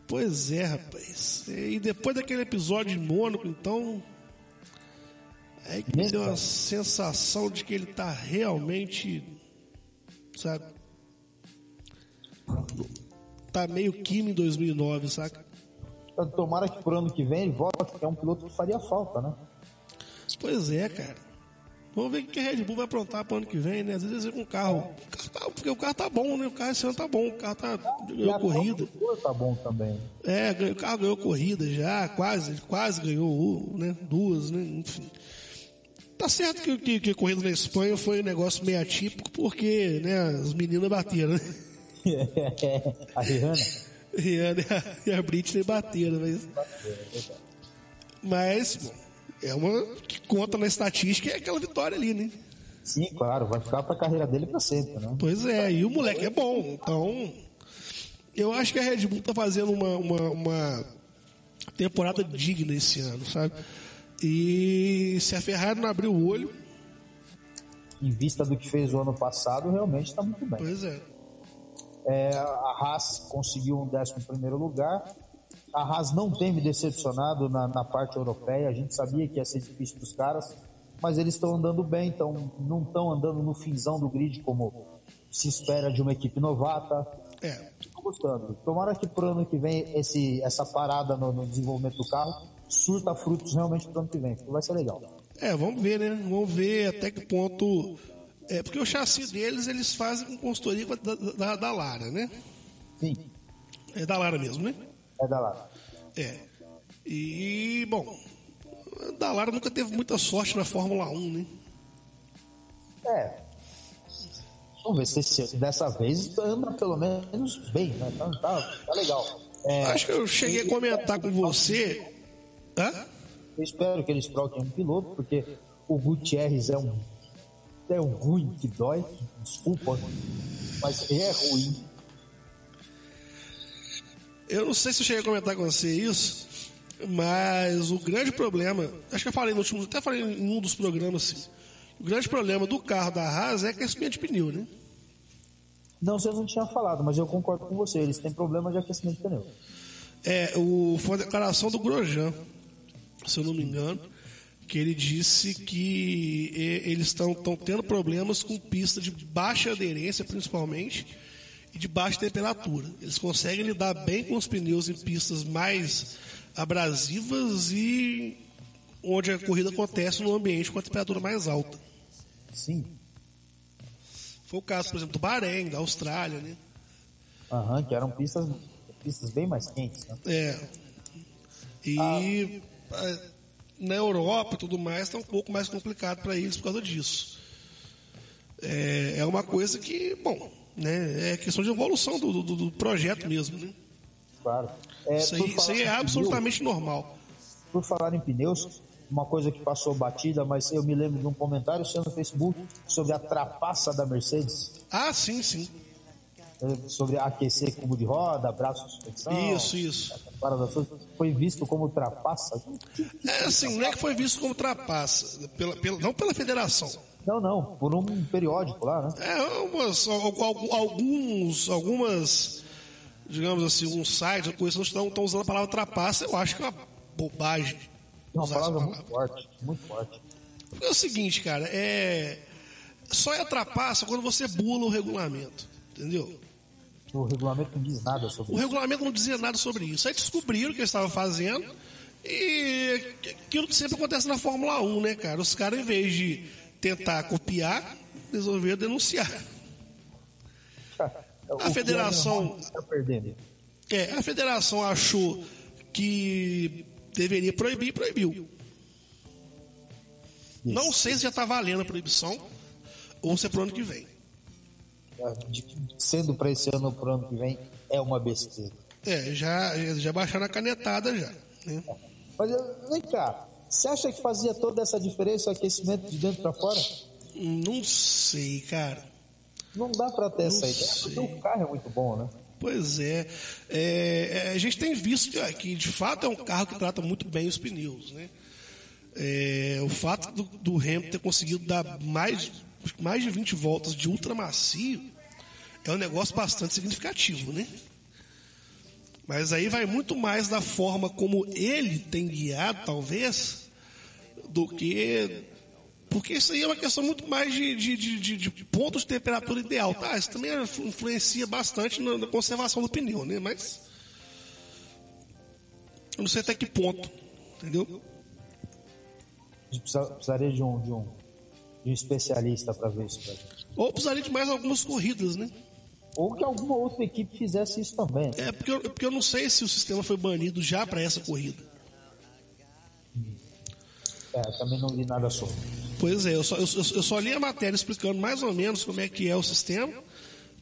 Pois é, rapaz. E depois daquele episódio em Mônaco, então. É que me deu a sensação de que ele tá realmente. Sabe? Tá meio Kim em 2009, saca? Tomara que pro ano que vem ele volte, porque é um piloto que faria falta, né? Pois é, cara. Vamos ver o que a Red Bull vai aprontar pro ano que vem, né? Às vezes é com o carro. O carro tá- porque o carro tá bom, né? O carro esse ano tá bom. O carro tá. Ganhou corrida. tá bom também. É, o carro ganhou corrida já, quase, quase ganhou né, duas, né? Enfim. Tá certo que, que, que a corrida na Espanha foi um negócio meio atípico, porque né, as meninas bateram, né? (laughs) a Rihanna. Rihanna e a, Britney bateram, mas. Mas, bom, é uma que conta na estatística é aquela vitória ali, né? Sim, claro, vai ficar pra carreira dele pra sempre, né? Pois é, e o moleque é bom, então. Eu acho que a Red Bull tá fazendo uma, uma, uma temporada digna esse ano, sabe? E se a Ferrari não abrir o olho, Em vista do que fez o ano passado, realmente tá muito bem. pois é. É, a Haas conseguiu um 11 primeiro lugar. A Haas não tem me decepcionado na, na parte europeia. A gente sabia que ia ser difícil dos caras, mas eles estão andando bem, então não estão andando no finzão do grid como se espera de uma equipe novata. É. Estou gostando. Tomara que pro ano que vem esse, essa parada no, no desenvolvimento do carro surta frutos realmente pro ano que vem, porque vai ser legal. É, vamos ver, né? Vamos ver até que ponto. É, porque o chassi deles eles fazem com consultoria da, da, da Lara, né? Sim, É da Lara mesmo, né? é da lá. É. E, bom, a da Lara nunca teve muita sorte na Fórmula 1, né? É. Vamos ver se esse- dessa vez anda pelo menos bem, né? Tá, tá, tá legal. É, Acho que eu cheguei a comentar com você. Hã? Eu espero que eles troquem um piloto, porque o Gutierrez é um, é ruim que dói. Desculpa, mas é ruim. Eu não sei se eu cheguei a comentar com você isso, mas o grande problema, acho que eu falei no último, até falei em um dos programas assim. O grande problema do carro da Haas é aquecimento de pneu, né? Não, você não tinha falado, mas eu concordo com você. Eles têm problema de aquecimento de pneu. É, o, foi uma declaração do Grosjean, se eu não me engano, que ele disse que eles estão tendo problemas com pista de baixa aderência, principalmente, e de baixa temperatura. Eles conseguem lidar bem com os pneus em pistas mais abrasivas e onde a corrida acontece num ambiente com a temperatura mais alta. Sim. Foi o caso, por exemplo, do Bahrein, da Austrália, né? Aham, que eram pistas, pistas bem mais quentes, né? É. E eh, na Europa e tudo mais está um pouco mais complicado para eles por causa disso. É, é uma coisa que, bom, né, é questão de evolução do, do- do projeto mesmo. Né? Claro. É, Isso, aí, isso aí é absolutamente normal. Por falar em pneus, uma coisa que passou batida, mas eu me lembro de um comentário seu no Facebook sobre a trapaça da Mercedes. Ah, sim, sim. Sobre aquecer cubo de roda, braço de suspensão. Isso, isso. Parada toda, foi visto como trapaça. É assim, não é que foi visto como trapaça, pela, pela, não pela federação. Não, não, por um periódico lá, né? É, umas, al- al- alguns, algumas, digamos assim, alguns sites, coisas estão, estão usando a palavra trapaça, eu acho que é uma bobagem. É uma essa palavra muito forte, muito forte. Porque é o seguinte, cara, é. Só é trapaça quando você bula o regulamento. Entendeu? O regulamento não diz nada sobre O isso. regulamento não dizia nada sobre isso. Aí descobriram o que eles estavam fazendo. E aquilo que sempre acontece na Fórmula 1, né, cara? Os caras, em vez de tentar copiar, resolveram denunciar. (laughs) O é federação-. É, a federação achou que deveria proibir, proibiu. Não sei se já está valendo a proibição ou se é pro ano que vem. De- sendo para esse ano ou para o ano que vem, é uma besteira. É, já, já baixaram a canetada já. Né? Mas eh, vem cá, você acha que fazia toda essa diferença o aquecimento de dentro para fora? Não sei, cara. Não dá para ter essa Não ideia, porque sei. o carro é muito bom, né? Pois é. É, é, a gente tem visto que, que, de fato é um carro que trata muito bem os pneus, né? É, o fato do, do Hamilton ter conseguido dar mais, mais de 20 voltas de ultra macio é um negócio bastante significativo, né? Mas aí vai muito mais da forma como ele tem guiado, talvez, do que. Porque isso aí é uma questão muito mais de, de, de, de- pontos de temperatura ideal. Tá, isso também influencia bastante na, conservação do pneu, né? Mas. Eu não sei até que ponto. Entendeu? A gente precisa- precisaria de um, de um, de um especialista para ver isso. pra gente. Ou precisaria de mais algumas corridas, né? Ou que alguma outra equipe fizesse isso também. É porque eu, porque eu não sei se o sistema foi banido já para essa corrida. É, também não li nada sobre. Pois é, eu só, eu, eu- eu só li a matéria explicando mais ou menos como é que é o sistema,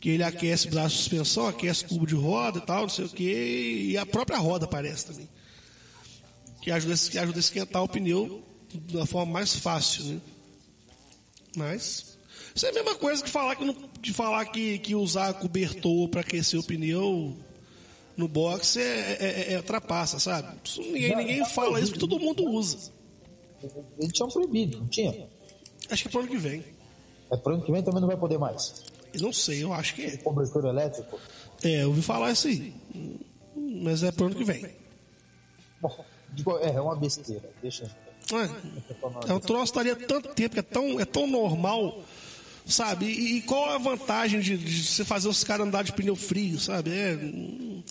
que ele aquece braço de suspensão, aquece cubo de roda e tal, não sei o que, e a própria roda aparece também. Que ajuda, a- que ajuda a esquentar o pneu da forma mais fácil, né? Mas. Isso é a mesma coisa que falar que, não- de falar que, que usar cobertor para aquecer o pneu no box é, é, é trapaça, sabe? Isso ninguém, ninguém fala isso, porque todo mundo usa. Eles tinham proibido, não tinha? Acho que é pro ano que vem. É pro ano que vem também não vai poder mais. Eu não sei, eu acho que é. Cobertor elétrico. É, eu ouvi falar isso aí. Mas é pro ano que vem. Bom, é, é uma besteira. Deixa. É, é um troço estaria tanto tempo, que é tão, é tão normal, sabe? E, e qual a vantagem de, de você fazer os caras andar de pneu frio, sabe? É, hum,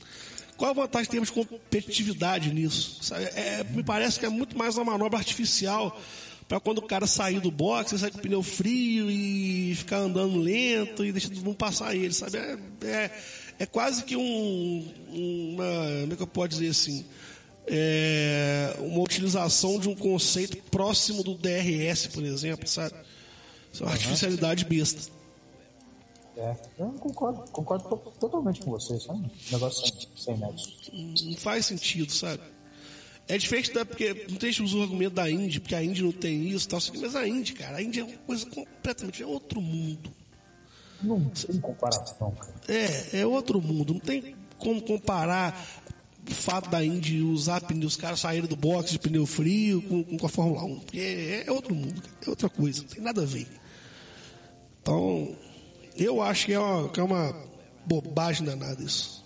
qual a vantagem em termos de competitividade nisso? É, me parece que é muito mais uma manobra artificial para quando o cara sair do box, ele sair com o pneu frio e ficar andando lento e deixar todo mundo passar ele, sabe? É, é, é quase que um, uma, como é que eu posso dizer assim? É, uma utilização de um conceito próximo do DRS, por exemplo, sabe? Isso é uma artificialidade besta. É, eu concordo, concordo to- totalmente com você, sabe? Um negócio sem, sem nexo. Não faz sentido, sabe? É diferente da. Porque muita gente usa o argumento da Indy, porque a Indy não tem isso e tal, mas a Indy, cara, a Indy é uma coisa completamente. É outro mundo. Não tem comparação, cara. É, é outro mundo. Não tem como comparar o fato da Indy usar pneu, os caras saírem do box de pneu frio com, com a Fórmula 1. Porque é, é outro mundo, cara. é outra coisa, não tem nada a ver. Então, eu acho que é uma, que é uma bobagem danada isso.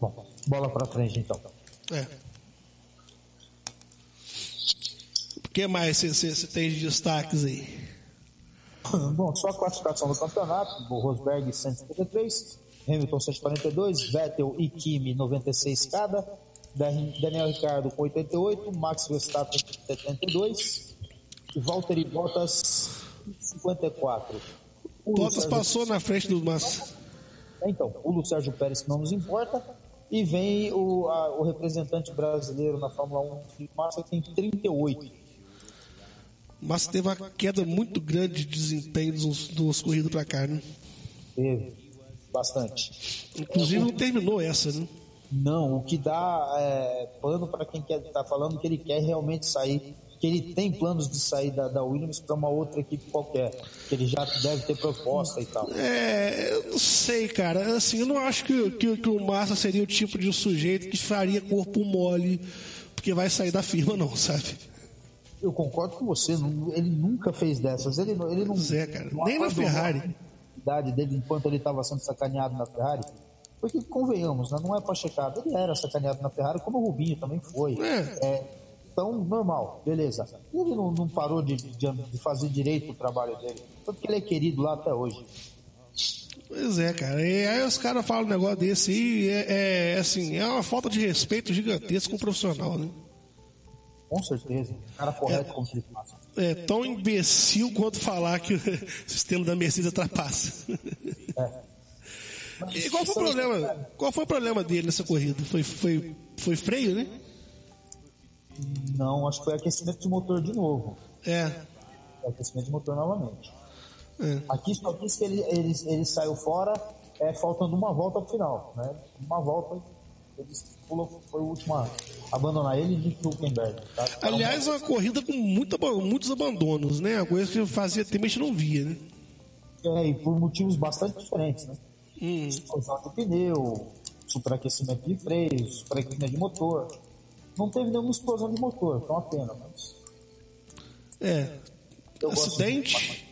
Bom, bola pra frente então. É. O que mais você tem de destaques aí? (laughs) Bom, só a classificação do campeonato: o Rosberg 153, Hamilton 142, Vettel e Kimi 96 cada, Dan- Daniel Ricciardo com 88, Max Verstappen com 72 e Valtteri Bottas 54. O Bottas Sérgio- passou na frente do Massa. Então, o Lu Sérgio Pérez que não nos importa. E vem o, a- o representante brasileiro na Fórmula 1, Felipe Massa, que tem 38. Massa teve uma queda muito grande de desempenho dos, dos corridas pra cá, né? Teve bastante. Inclusive não terminou essa, né? Não, o que dá é, pano para quem quer tá falando que ele quer realmente sair que ele tem planos de sair da, da Williams para uma outra equipe qualquer, que ele já deve ter proposta e tal. É, eu não sei, cara. Assim, eu não acho que, que, que o Massa seria o tipo de sujeito que faria corpo mole porque vai sair da firma, não, sabe? Eu concordo com você, ele nunca fez dessas. Ele, não- ele não. Pois é, cara. não Nem na Ferrari. idade dele enquanto ele estava sendo sacaneado na Ferrari. Porque, convenhamos, né, não é para checar. Ele era sacaneado na Ferrari, como o Rubinho também foi. É. É, então, normal, beleza. E ele não, não parou de, de, de fazer direito o trabalho dele. Tanto que ele é querido lá até hoje. Pois é, cara. E aí os caras falam um negócio desse aí, é, é, assim, é uma falta de respeito gigantesca com o profissional, né? Com certeza. Cara correto como ele faz. É tão imbecil quanto falar que (laughs) o sistema da Mercedes ultrapassa. E qual foi o problema? Qual foi o problema dele nessa corrida? Foi, foi, foi freio, né? Não, acho que foi aquecimento de motor de novo. É. Foi aquecimento de motor novamente. é. Aqui só diz que ele, ele, ele saiu fora é, faltando uma volta pro final. Né? Uma volta, ele pulou, foi o último a abandonar ele de Hülkenberg. Tá? Aliás, é uma corrida com muita, muitos abandonos, né? Uma coisa que fazia tempo a gente não via, né? É, e por motivos bastante diferentes. Né? Hum. Explosão de pneu, superaquecimento de freios, superaquecimento de motor. Não teve nenhuma explosão de motor, então a pena. Mas É. eu Acidente,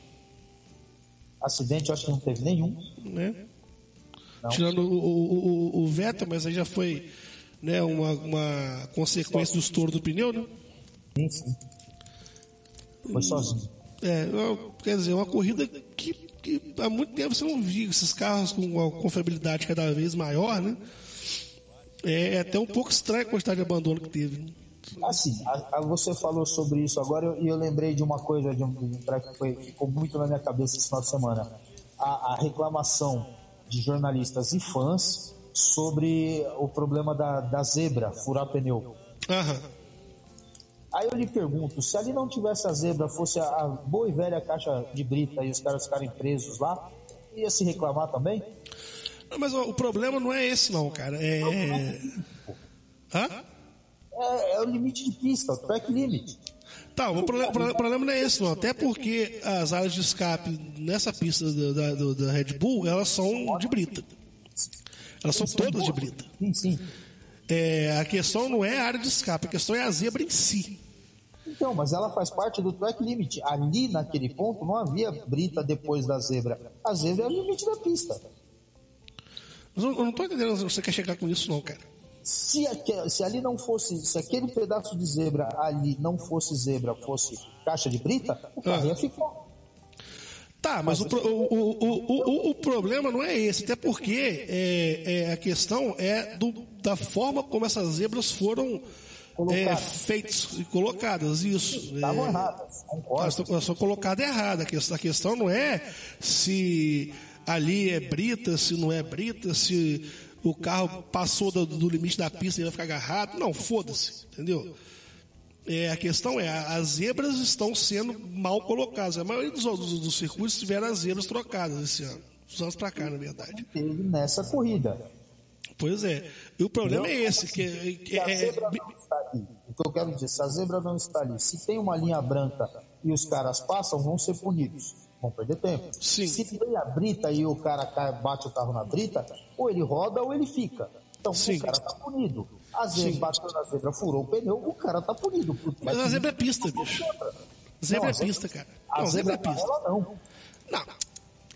acidente eu acho que não teve nenhum. né? Não. Tirando o, o, o, Vettel, mas aí já foi né, uma, uma consequência do estouro do pneu, né? Sim, sim. Foi sozinho. É, quer dizer, uma corrida que, que há muito tempo você não via esses carros com uma confiabilidade cada vez maior, né? É, é até um pouco estranho a quantidade de abandono que teve. né? Assim, a- a- você falou sobre isso agora e eu, eu lembrei de uma coisa de um, que foi- ficou muito na minha cabeça esse final de semana. A, a reclamação de jornalistas e fãs sobre o problema da, da zebra furar pneu. Aham. Aí eu lhe pergunto, se ali não tivesse a zebra, fosse a, a boa e velha caixa de brita e os caras ficarem presos lá, ia se reclamar também? Não, Mas o problema não é esse, não, cara. É. Hã? É, é o limite de pista, o track limit. Tá, o problema, o problema- não é esse, não. Até porque as áreas de escape nessa pista da, da, da Red Bull, elas são de brita. Elas são todas de brita. Sim, sim. É, a questão não é a área de escape, a questão é a zebra em si. Então, mas ela faz parte do track limit. Ali naquele ponto não havia brita depois da zebra. A zebra é o limite da pista. Mas eu, eu não tô entendendo onde você quer chegar com isso, não, cara. Se, aque- se ali não fosse, se aquele pedaço de zebra ali não fosse zebra, fosse caixa de brita, o carro ia ficar. Tá, mas o, o, o, o, problema não é esse, até porque é, é, a questão é do, da forma como essas zebras foram é, feitas e colocadas, isso. Estavam É, erradas, Elas concordo. elas estão colocadas erradas. A questão não é se ali é brita, se não é brita, se o carro passou do, do limite da pista e vai ficar agarrado. Não, foda-se, entendeu? É, a questão é, as zebras estão sendo mal colocadas. A maioria dos, dos, dos circuitos tiveram as zebras trocadas esse ano. Dos anos pra cá, na verdade. Teve nessa corrida. Pois é. E o problema é esse, que, é- que é, não está ali, o que eu quero dizer, se a zebra não está ali, se tem uma linha branca e os caras passam, vão ser punidos. Vão perder tempo. Sim. Se tem a brita e o cara cai, bate o carro na brita, ou ele roda ou ele fica. Então Sim. o cara tá punido. Às vezes Sim. bateu na zebra, furou o pneu, o cara tá punido. Mas a zebra é pista, bicho. Zebra é pista, cara. A zebra é pista. não. Não.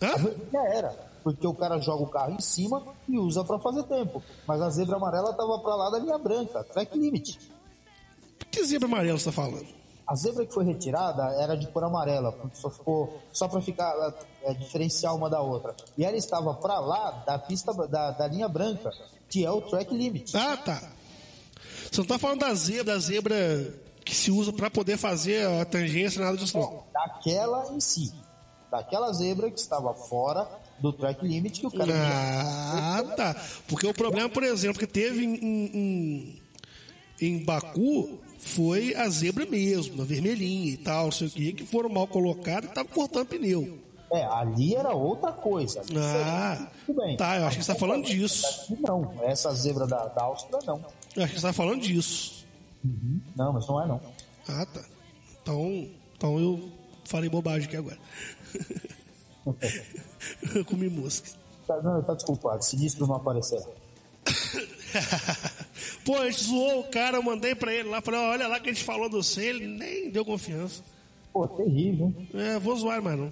Hã? Já era. Porque o cara joga o carro em cima e usa para fazer tempo. Mas a zebra amarela tava para lá da linha branca, track limit. Que zebra amarela você tá falando? A zebra que foi retirada era de cor amarela, só ficou só para ficar é, diferenciar uma da outra. E ela estava para lá da pista da, da linha branca, que é o track limit. Ah, tá. Você não tá falando da zebra, da zebra que se usa pra poder fazer a tangência, nada disso não. Daquela em si, daquela zebra que estava fora do track limit que o cara Ah, tá. Porque o problema, por exemplo, que teve em, em- em Baku foi a zebra mesmo, a vermelhinha e tal, não sei o que, que foram mal colocadas e estavam cortando pneu. É, ali era outra coisa. Ah, Tudo bem. tá, eu acho que você tá falando disso. Não, essa zebra da, da Áustria não. Eu acho que você tá falando disso. Não, mas não é não. Ah, tá. Então, então eu falei bobagem aqui agora. (laughs) (laughs) eu comi mosca. Tá, não, tá desculpado. Sinistro não aparecer. (laughs) (laughs) Pô, a gente zoou o cara, eu mandei pra ele lá, falei, olha lá que a gente falou do C, ele nem deu confiança. Pô, terrível. É, vou zoar mais não.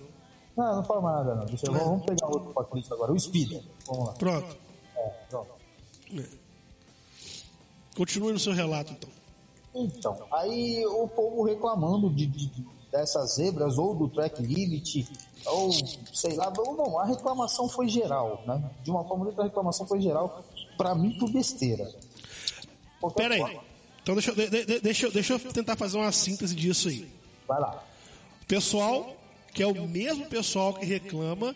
Não, não fala mais nada, não. Deixa eu, Vamos pegar outro Cristo agora. O Speed. Vamos lá. Pronto. É, pronto. Continue no seu relato, então. Então, aí o povo reclamando de, de- de- dessas zebras ou do track limit, ou sei lá, não, a reclamação foi geral, né? De uma forma ou outra, a reclamação foi geral, pra mim por besteira. Pera aí. Então deixa, eu- de- de- deixa, deixa eu tentar fazer uma síntese disso aí. Vai lá. Pessoal, que é o mesmo pessoal que reclama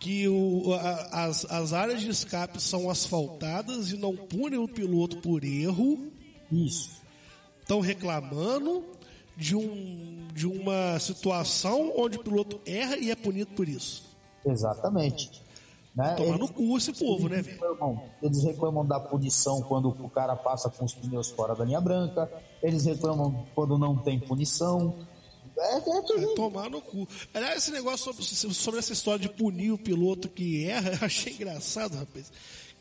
que o- a- as, as áreas de escape são asfaltadas e não punem o piloto por erro, Isso. estão reclamando de, um, de uma situação onde o piloto erra e é punido por isso. Exatamente. Né? Tomar no cu esse povo, né, velho? eles reclamam da punição quando o cara passa com os pneus fora da linha branca, eles reclamam quando não tem punição. É, é terrível. tomar no cu. Aliás, esse negócio sobre, sobre essa história de punir o piloto que erra, (laughs) eu achei engraçado, rapaz.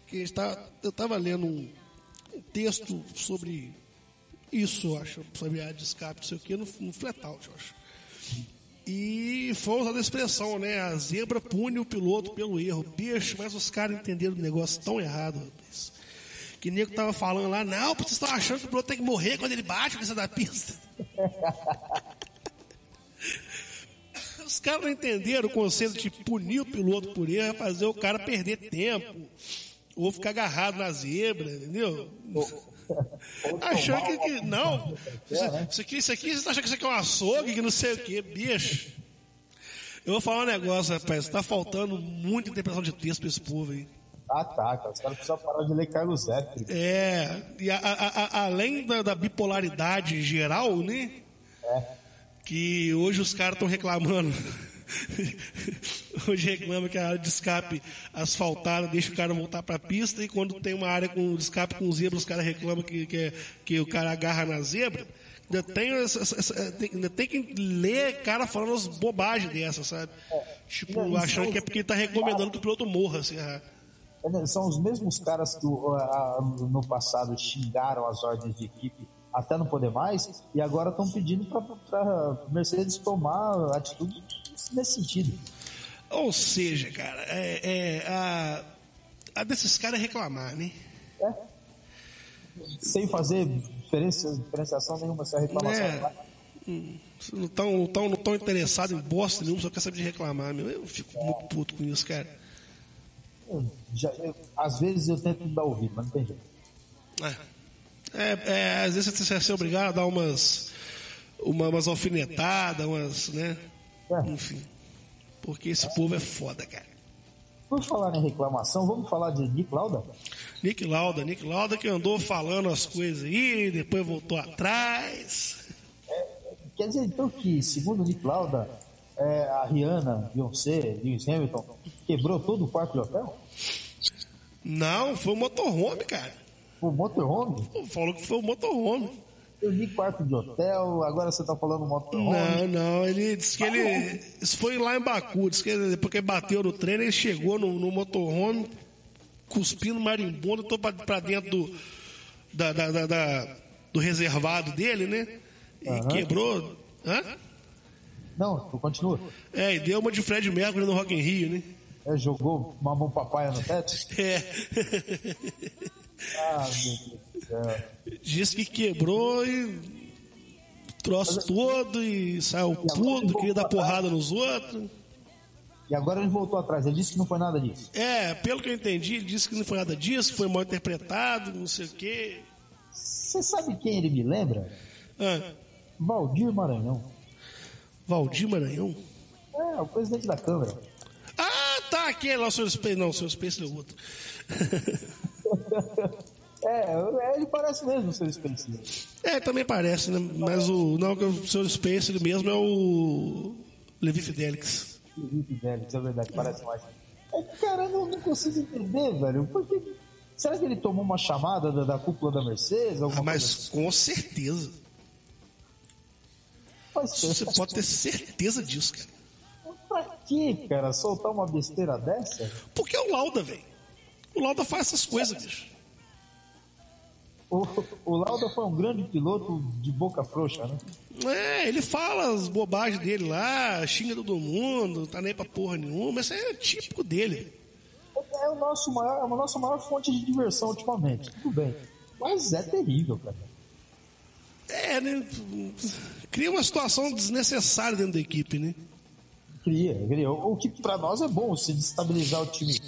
Que tá- eu tava lendo um, um texto sobre isso, eu acho, sobre a de escape, não sei o que, no, no Flatout, eu acho. E foi usada a expressão, né? A zebra pune o piloto pelo erro. Bicho, mas os caras entenderam o negócio tão errado, rapaz. Que o nego tava falando lá, não, vocês estão achando que o piloto tem que morrer quando ele bate com essa da pista. (laughs) Os caras não entenderam o conceito de punir o piloto por erro é fazer o cara perder tempo. Ou ficar agarrado na zebra, entendeu? (laughs) Achando que, que- não. Isso, aqui, isso aqui, você tá achando que isso aqui é um açougue, que não sei o quê, bicho. Eu vou falar um negócio, rapaz. Tá faltando muita interpretação de texto pra esse povo aí. Ah, tá, cara. Os caras precisam parar de ler Carlos Zé. É, e a- a- a- além da, da bipolaridade geral, né? Que hoje os caras estão reclamando. (laughs) hoje reclama que a área de escape asfaltada deixa o cara voltar pra pista e quando tem uma área com escape com zebra, os caras reclamam que, que, é- que o cara agarra na zebra. Ainda tem, tem- ainda tem que ler cara falando as bobagens dessas, sabe? Tipo, achando é- que é porque ele tá recomendando que o piloto morra, se errar. É, São os mesmos caras que a- a- no passado xingaram as ordens de equipe até não poder mais e agora estão pedindo para Mercedes tomar atitude nesse sentido. Ou seja, cara, é, é, a, a desses caras é reclamar, né? É. Sem fazer diferença, diferenciação nenhuma, se a reclamação É. Hum, Não estão não tão, não tão interessados em bosta nenhuma, só quer saber de reclamar, meu. Eu fico muito puto com isso, cara. Eu já- eu- às vezes eu tento dar ouvido, mas não tem jeito. É, é, às vezes você é obrigado a dar umas, uma, umas alfinetadas, umas, né? É. Enfim. Porque esse povo é foda, cara. Por falar em reclamação, vamos falar de Nick Lauda? Nick Lauda, Nick Lauda que andou falando as coisas aí, depois voltou atrás. Quer dizer, então, que, segundo Nick Lauda, é, a Rihanna, Beyoncé, Lewis Hamilton, quebrou todo o quarto de hotel? Não, foi o motorhome, cara. O motorhome? Falou que foi o motorhome. Eu vi quarto de hotel, agora você tá falando motorhome. Não, não, ele disse que ele. Isso foi lá em Baku, disse que ele, depois que ele bateu no treino, ele chegou no, no motorhome, cuspindo marimbondo, tô pra, pra dentro do, da, da- da- da- do reservado dele, né? E quebrou. Hã? Não, continua. É, e deu uma de Fred Mercury no Rock in Rio, né? É, jogou mamão papaya no teto? É. (laughs) Ah, meu Deus do céu. Disse que quebrou e. Troço todo e saiu puto, queria dar porrada nos outros. E agora ele voltou atrás, ele disse que não foi nada disso. É, pelo que eu entendi, ele disse que não foi nada disso, foi mal interpretado, não sei o quê. Você sabe quem ele me lembra? Ah, Valdir Maranhão. Valdir Maranhão? É, o presidente da Câmara. Ah, tá, aquele lá, o Sr. Space. Não, o Sr. Space é outro. (laughs) É, ele parece mesmo o seu Spencer. é, também parece, né? Mas o. Não, que o Sr. Space ele mesmo é o. Levi Fidelix. Velho, isso é verdade, parece mais. É, cara, eu não, não consigo entender, velho. Por que... Será que ele tomou uma chamada da, da cúpula da Mercedes? Ah, mas com certeza. faz Você pode ter certeza disso, cara. Pra quê, cara? Soltar uma besteira dessa? Porque é o Lauda, velho. O Lauda faz essas coisas, bicho. O, o Lauda foi um grande piloto de boca frouxa, né? É, ele fala as bobagens dele lá, xinga todo mundo, tá nem pra porra nenhuma. Isso é típico dele. É o nosso maior, é a nossa maior fonte de diversão ultimamente. Tudo bem. Mas é terrível, cara. É, né? Cria uma situação desnecessária dentro da equipe, né? Cria, cria. O que pra nós é bom, se destabilizar o time.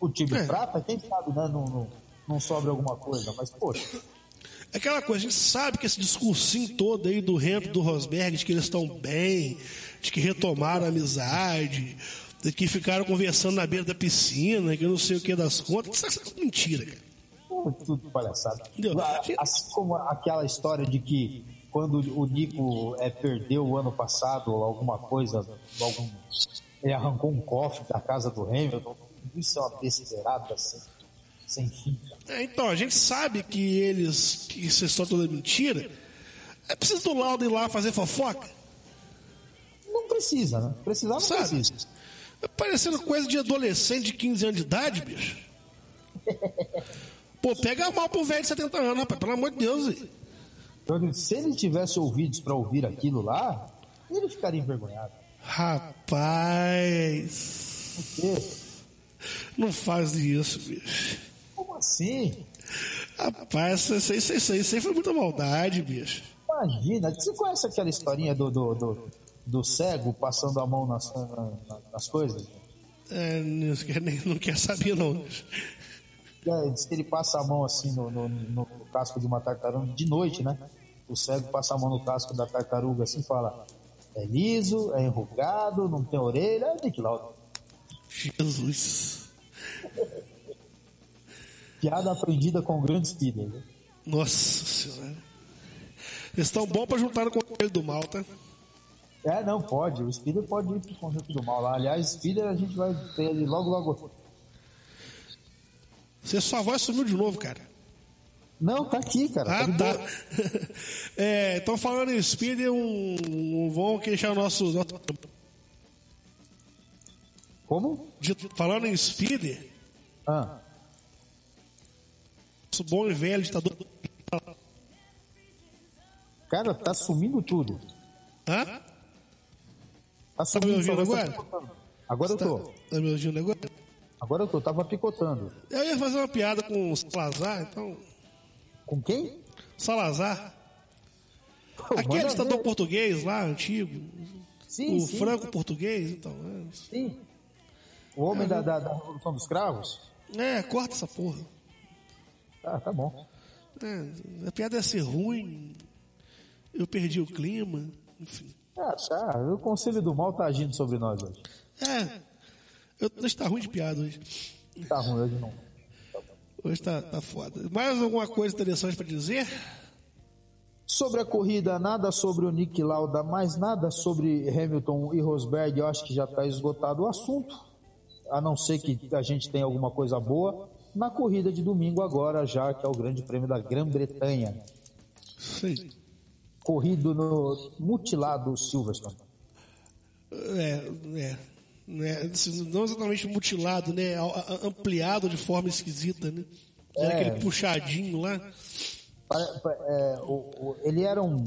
O time É. prata, quem sabe, né? Não, não, não sobra alguma coisa. Mas, poxa, É Aquela coisa, a gente sabe que esse discursinho todo aí do Hamilton, do Rosberg, de que eles estão bem, de que retomaram a amizade, de que ficaram conversando na beira da piscina, que eu não sei o que das contas. Isso é tudo mentira, cara. tudo palhaçada. Assim como aquela história de que quando o Nico é, perdeu o ano passado alguma coisa, algum, ele arrancou um cofre da casa do Hamilton. Isso é uma besteirada sem, sem fim. É, então, a gente sabe que eles, que essa história toda é mentira. É preciso do Lauda ir lá fazer fofoca, Não precisa, né? Precisar não sabe? precisa. É parecendo coisa de adolescente de 15 anos de idade, bicho. Pô, pega mal pro velho de 70 anos, rapaz, pelo amor de Deus. Então, se ele tivesse ouvidos para ouvir aquilo lá, ele ficaria envergonhado. Rapaz, Porque, não faz isso, bicho. como assim? Rapaz, isso, isso, isso, isso aí foi muita maldade, bicho. Imagina, você conhece aquela historinha do, do, do, do cego passando a mão nas, na- na- nas coisas? É, não, quer, nem- não quer saber, não. bicho. É, diz que ele passa a mão assim no, no- no casco de uma tartaruga de noite, né? O cego passa a mão no casco da tartaruga assim e fala: é liso, é enrugado, não tem orelha, é Nick Lauda. Jesus. Piada aprendida com grandes né? Nossa senhora. Eles estão bons pra juntar com ele do mal, tá? É, não, pode. O speeder pode ir pro conjunto do mal lá. Aliás, speeder a gente vai ter ele logo, logo. Você sua voz sumiu de novo, cara. Não, tá aqui, cara. Ah, tá. boa. (laughs) É, então falando em Speeder, um, um, vamos queixar o nosso, nosso- Como? de- falando em Speeder, Ah, nosso bom e velho ditador. cara, tá sumindo tudo. Hã? Tá me sumindo ouvindo tá agora? picotando. Agora eu Tá, tô. tá me ouvindo agora? Agora eu tô. Tava picotando. Eu ia fazer uma piada com o Salazar, então. Com quem? Salazar. Pô, Aquele ditador ver. português lá, antigo. Sim, o sim, franco português, então. é. sim. O homem da, da, da Revolução dos Cravos? É, corta essa porra. Ah, tá bom. É, a piada ia ser ruim. Eu perdi o clima. Enfim. Ah, tá. O Conselho do Mal tá agindo sobre nós hoje. É. Eu, hoje tá ruim de piada hoje. Tá ruim hoje não. Hoje tá, tá foda. Mais alguma coisa interessante pra dizer? Sobre a corrida, nada sobre o Nick Lauda, mais nada sobre Hamilton e Rosberg. Eu acho que já está esgotado o assunto. A não ser que a gente tenha alguma coisa boa. Na corrida de domingo agora, já que é o Grande Prêmio da Grã-Bretanha. Sei. Corrido no mutilado Silverstone. É, é. né, Não exatamente mutilado, né? Ampliado de forma esquisita, né? É. aquele puxadinho lá. É, ele era um-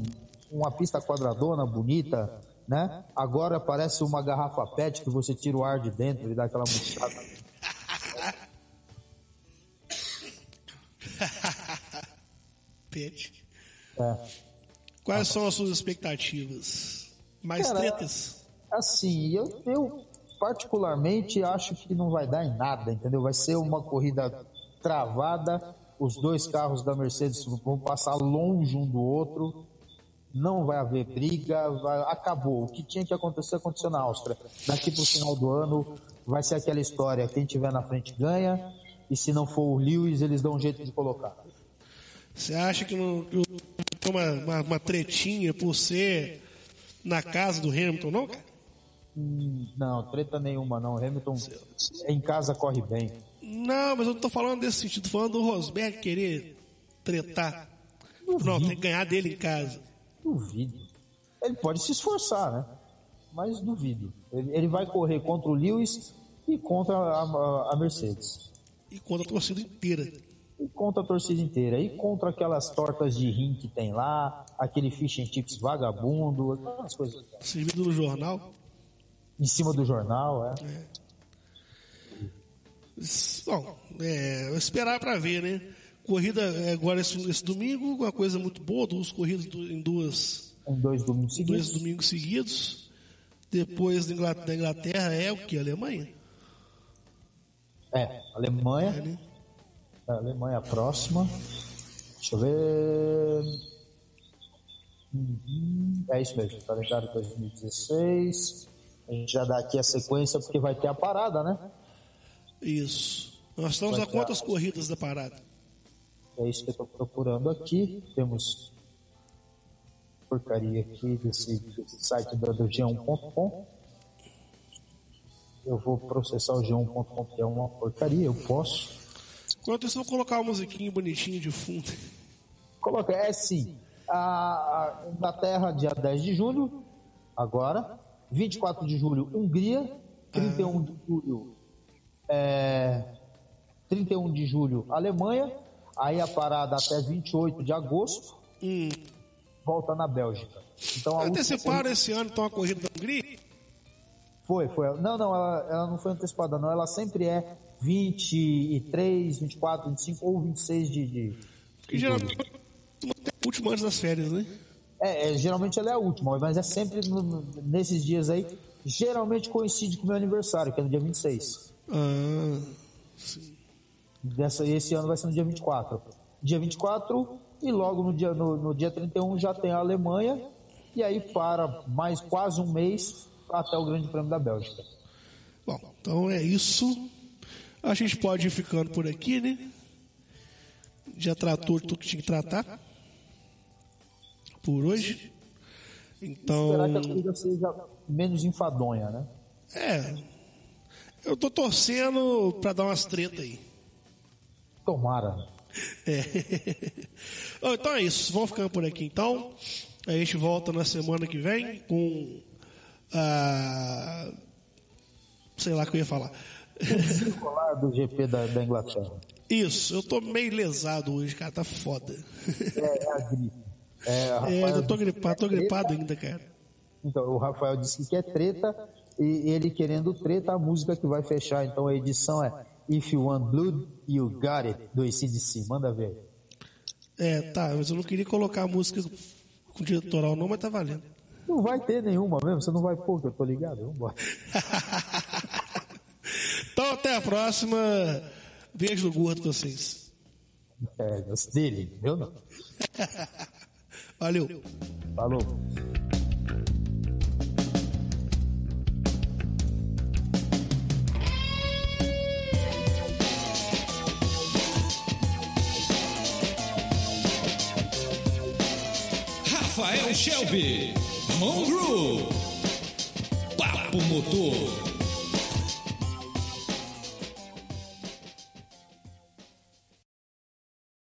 uma pista quadradona, bonita, né? Agora parece uma garrafa PET que você tira o ar de dentro e dá aquela mutilada. (laughs) Pet. É. Quais são as suas expectativas? Mais Cara, tretas? Assim, eu, eu particularmente acho que não vai dar em nada, entendeu? Vai ser uma corrida travada, os dois carros da Mercedes vão passar longe um do outro, não vai haver briga, vai- acabou. O que tinha que acontecer aconteceu na Áustria. Daqui pro final do ano vai ser aquela história, quem tiver na frente ganha, e se não for o Lewis, eles dão um jeito de colocar. Você acha que não que tem uma, uma, uma tretinha por ser na casa do Hamilton, não, cara? Hum, Não, treta nenhuma não. Hamilton em casa corre bem. Não, mas eu não tô falando desse sentido, tô falando do Rosberg querer tretar. Não, tem que ganhar dele em casa. Duvido. Ele pode se esforçar, né? Mas duvido. Ele, ele vai correr contra o Lewis e contra a, a- a Mercedes. E contra a torcida inteira. E contra a torcida inteira. E contra aquelas tortas de rim que tem lá, aquele fish and chips vagabundo, aquelas coisas Servido no jornal. em cima do jornal, é. Bom, é, esperar para ver, né? Corrida é, agora esse, esse domingo, uma coisa muito boa, duas corridas em duas, Em dois domingos dois seguidos. domingos seguidos. Depois da Inglaterra, da Inglaterra é o que? Alemanha? É, Alemanha. É, né? A Alemanha próxima. Deixa eu ver. Uhum, É isso mesmo, calendário 2016. A gente já dá aqui a sequência porque vai ter a parada, né? Isso. Nós estamos Vai a quantas corridas da parada? É isso que eu estou procurando aqui. Temos porcaria aqui desse, desse site do, do G1.com. Eu vou processar o G1.com, que é uma porcaria, eu posso. Enquanto isso, eu vou colocar uma musiquinha bonitinha de fundo. Coloca, é sim. A, a Inglaterra, dia 10 de julho, agora. 24 de julho, Hungria. 31 de julho, é, 31 de julho, Alemanha. Aí a parada até 28 de agosto, Hum. volta na Bélgica. Então a última Anteciparam esse ano então a corrida da Hungria? Foi, foi. Não, não, ela, ela não foi antecipada, não. Ela sempre é 23, 24, 25 ou 26 de. de, Que de geralmente é o último antes das férias, né? É, é, geralmente ela é a última, mas é sempre no- nesses dias aí. Geralmente coincide com o meu aniversário, que é no dia 26. Ah, Dessa, esse ano vai ser no dia 24. Dia 24 e logo no dia, no, no dia 31 já tem a Alemanha. E aí para mais quase um mês até o Grande Prêmio da Bélgica. bom, então é isso. A gente pode ir ficando por aqui, né? Já tratou tudo que tinha que tratar por hoje. Então, Esperar que a corrida seja menos enfadonha, né? é. Eu tô torcendo pra dar umas treta aí. Tomara. É. (laughs) Então é isso. Vamos ficando por aqui então. A gente volta na semana que vem com a. Sei lá o que eu ia falar. Do GP da, da Inglaterra. Isso, eu tô meio lesado hoje, cara, tá foda. É, é a gripe. É, É, tô disse gripado, tô é gripado ainda, cara. Então, o Rafael disse que quer treta e ele querendo treta, a música que vai fechar. Então a edição é If You Want Blood, You Got It, do ACDC. Manda ver. É, tá, mas eu não queria colocar a música com diretoral não, mas tá valendo. Não vai ter nenhuma mesmo, você não vai pôr, que eu tô ligado. Vambora. (laughs) Então até a próxima. Beijo no gordo pra vocês. É, dele, meu não. (laughs) Valeu. Falou. Rafael Shelby. Homebrew. Papo Motor.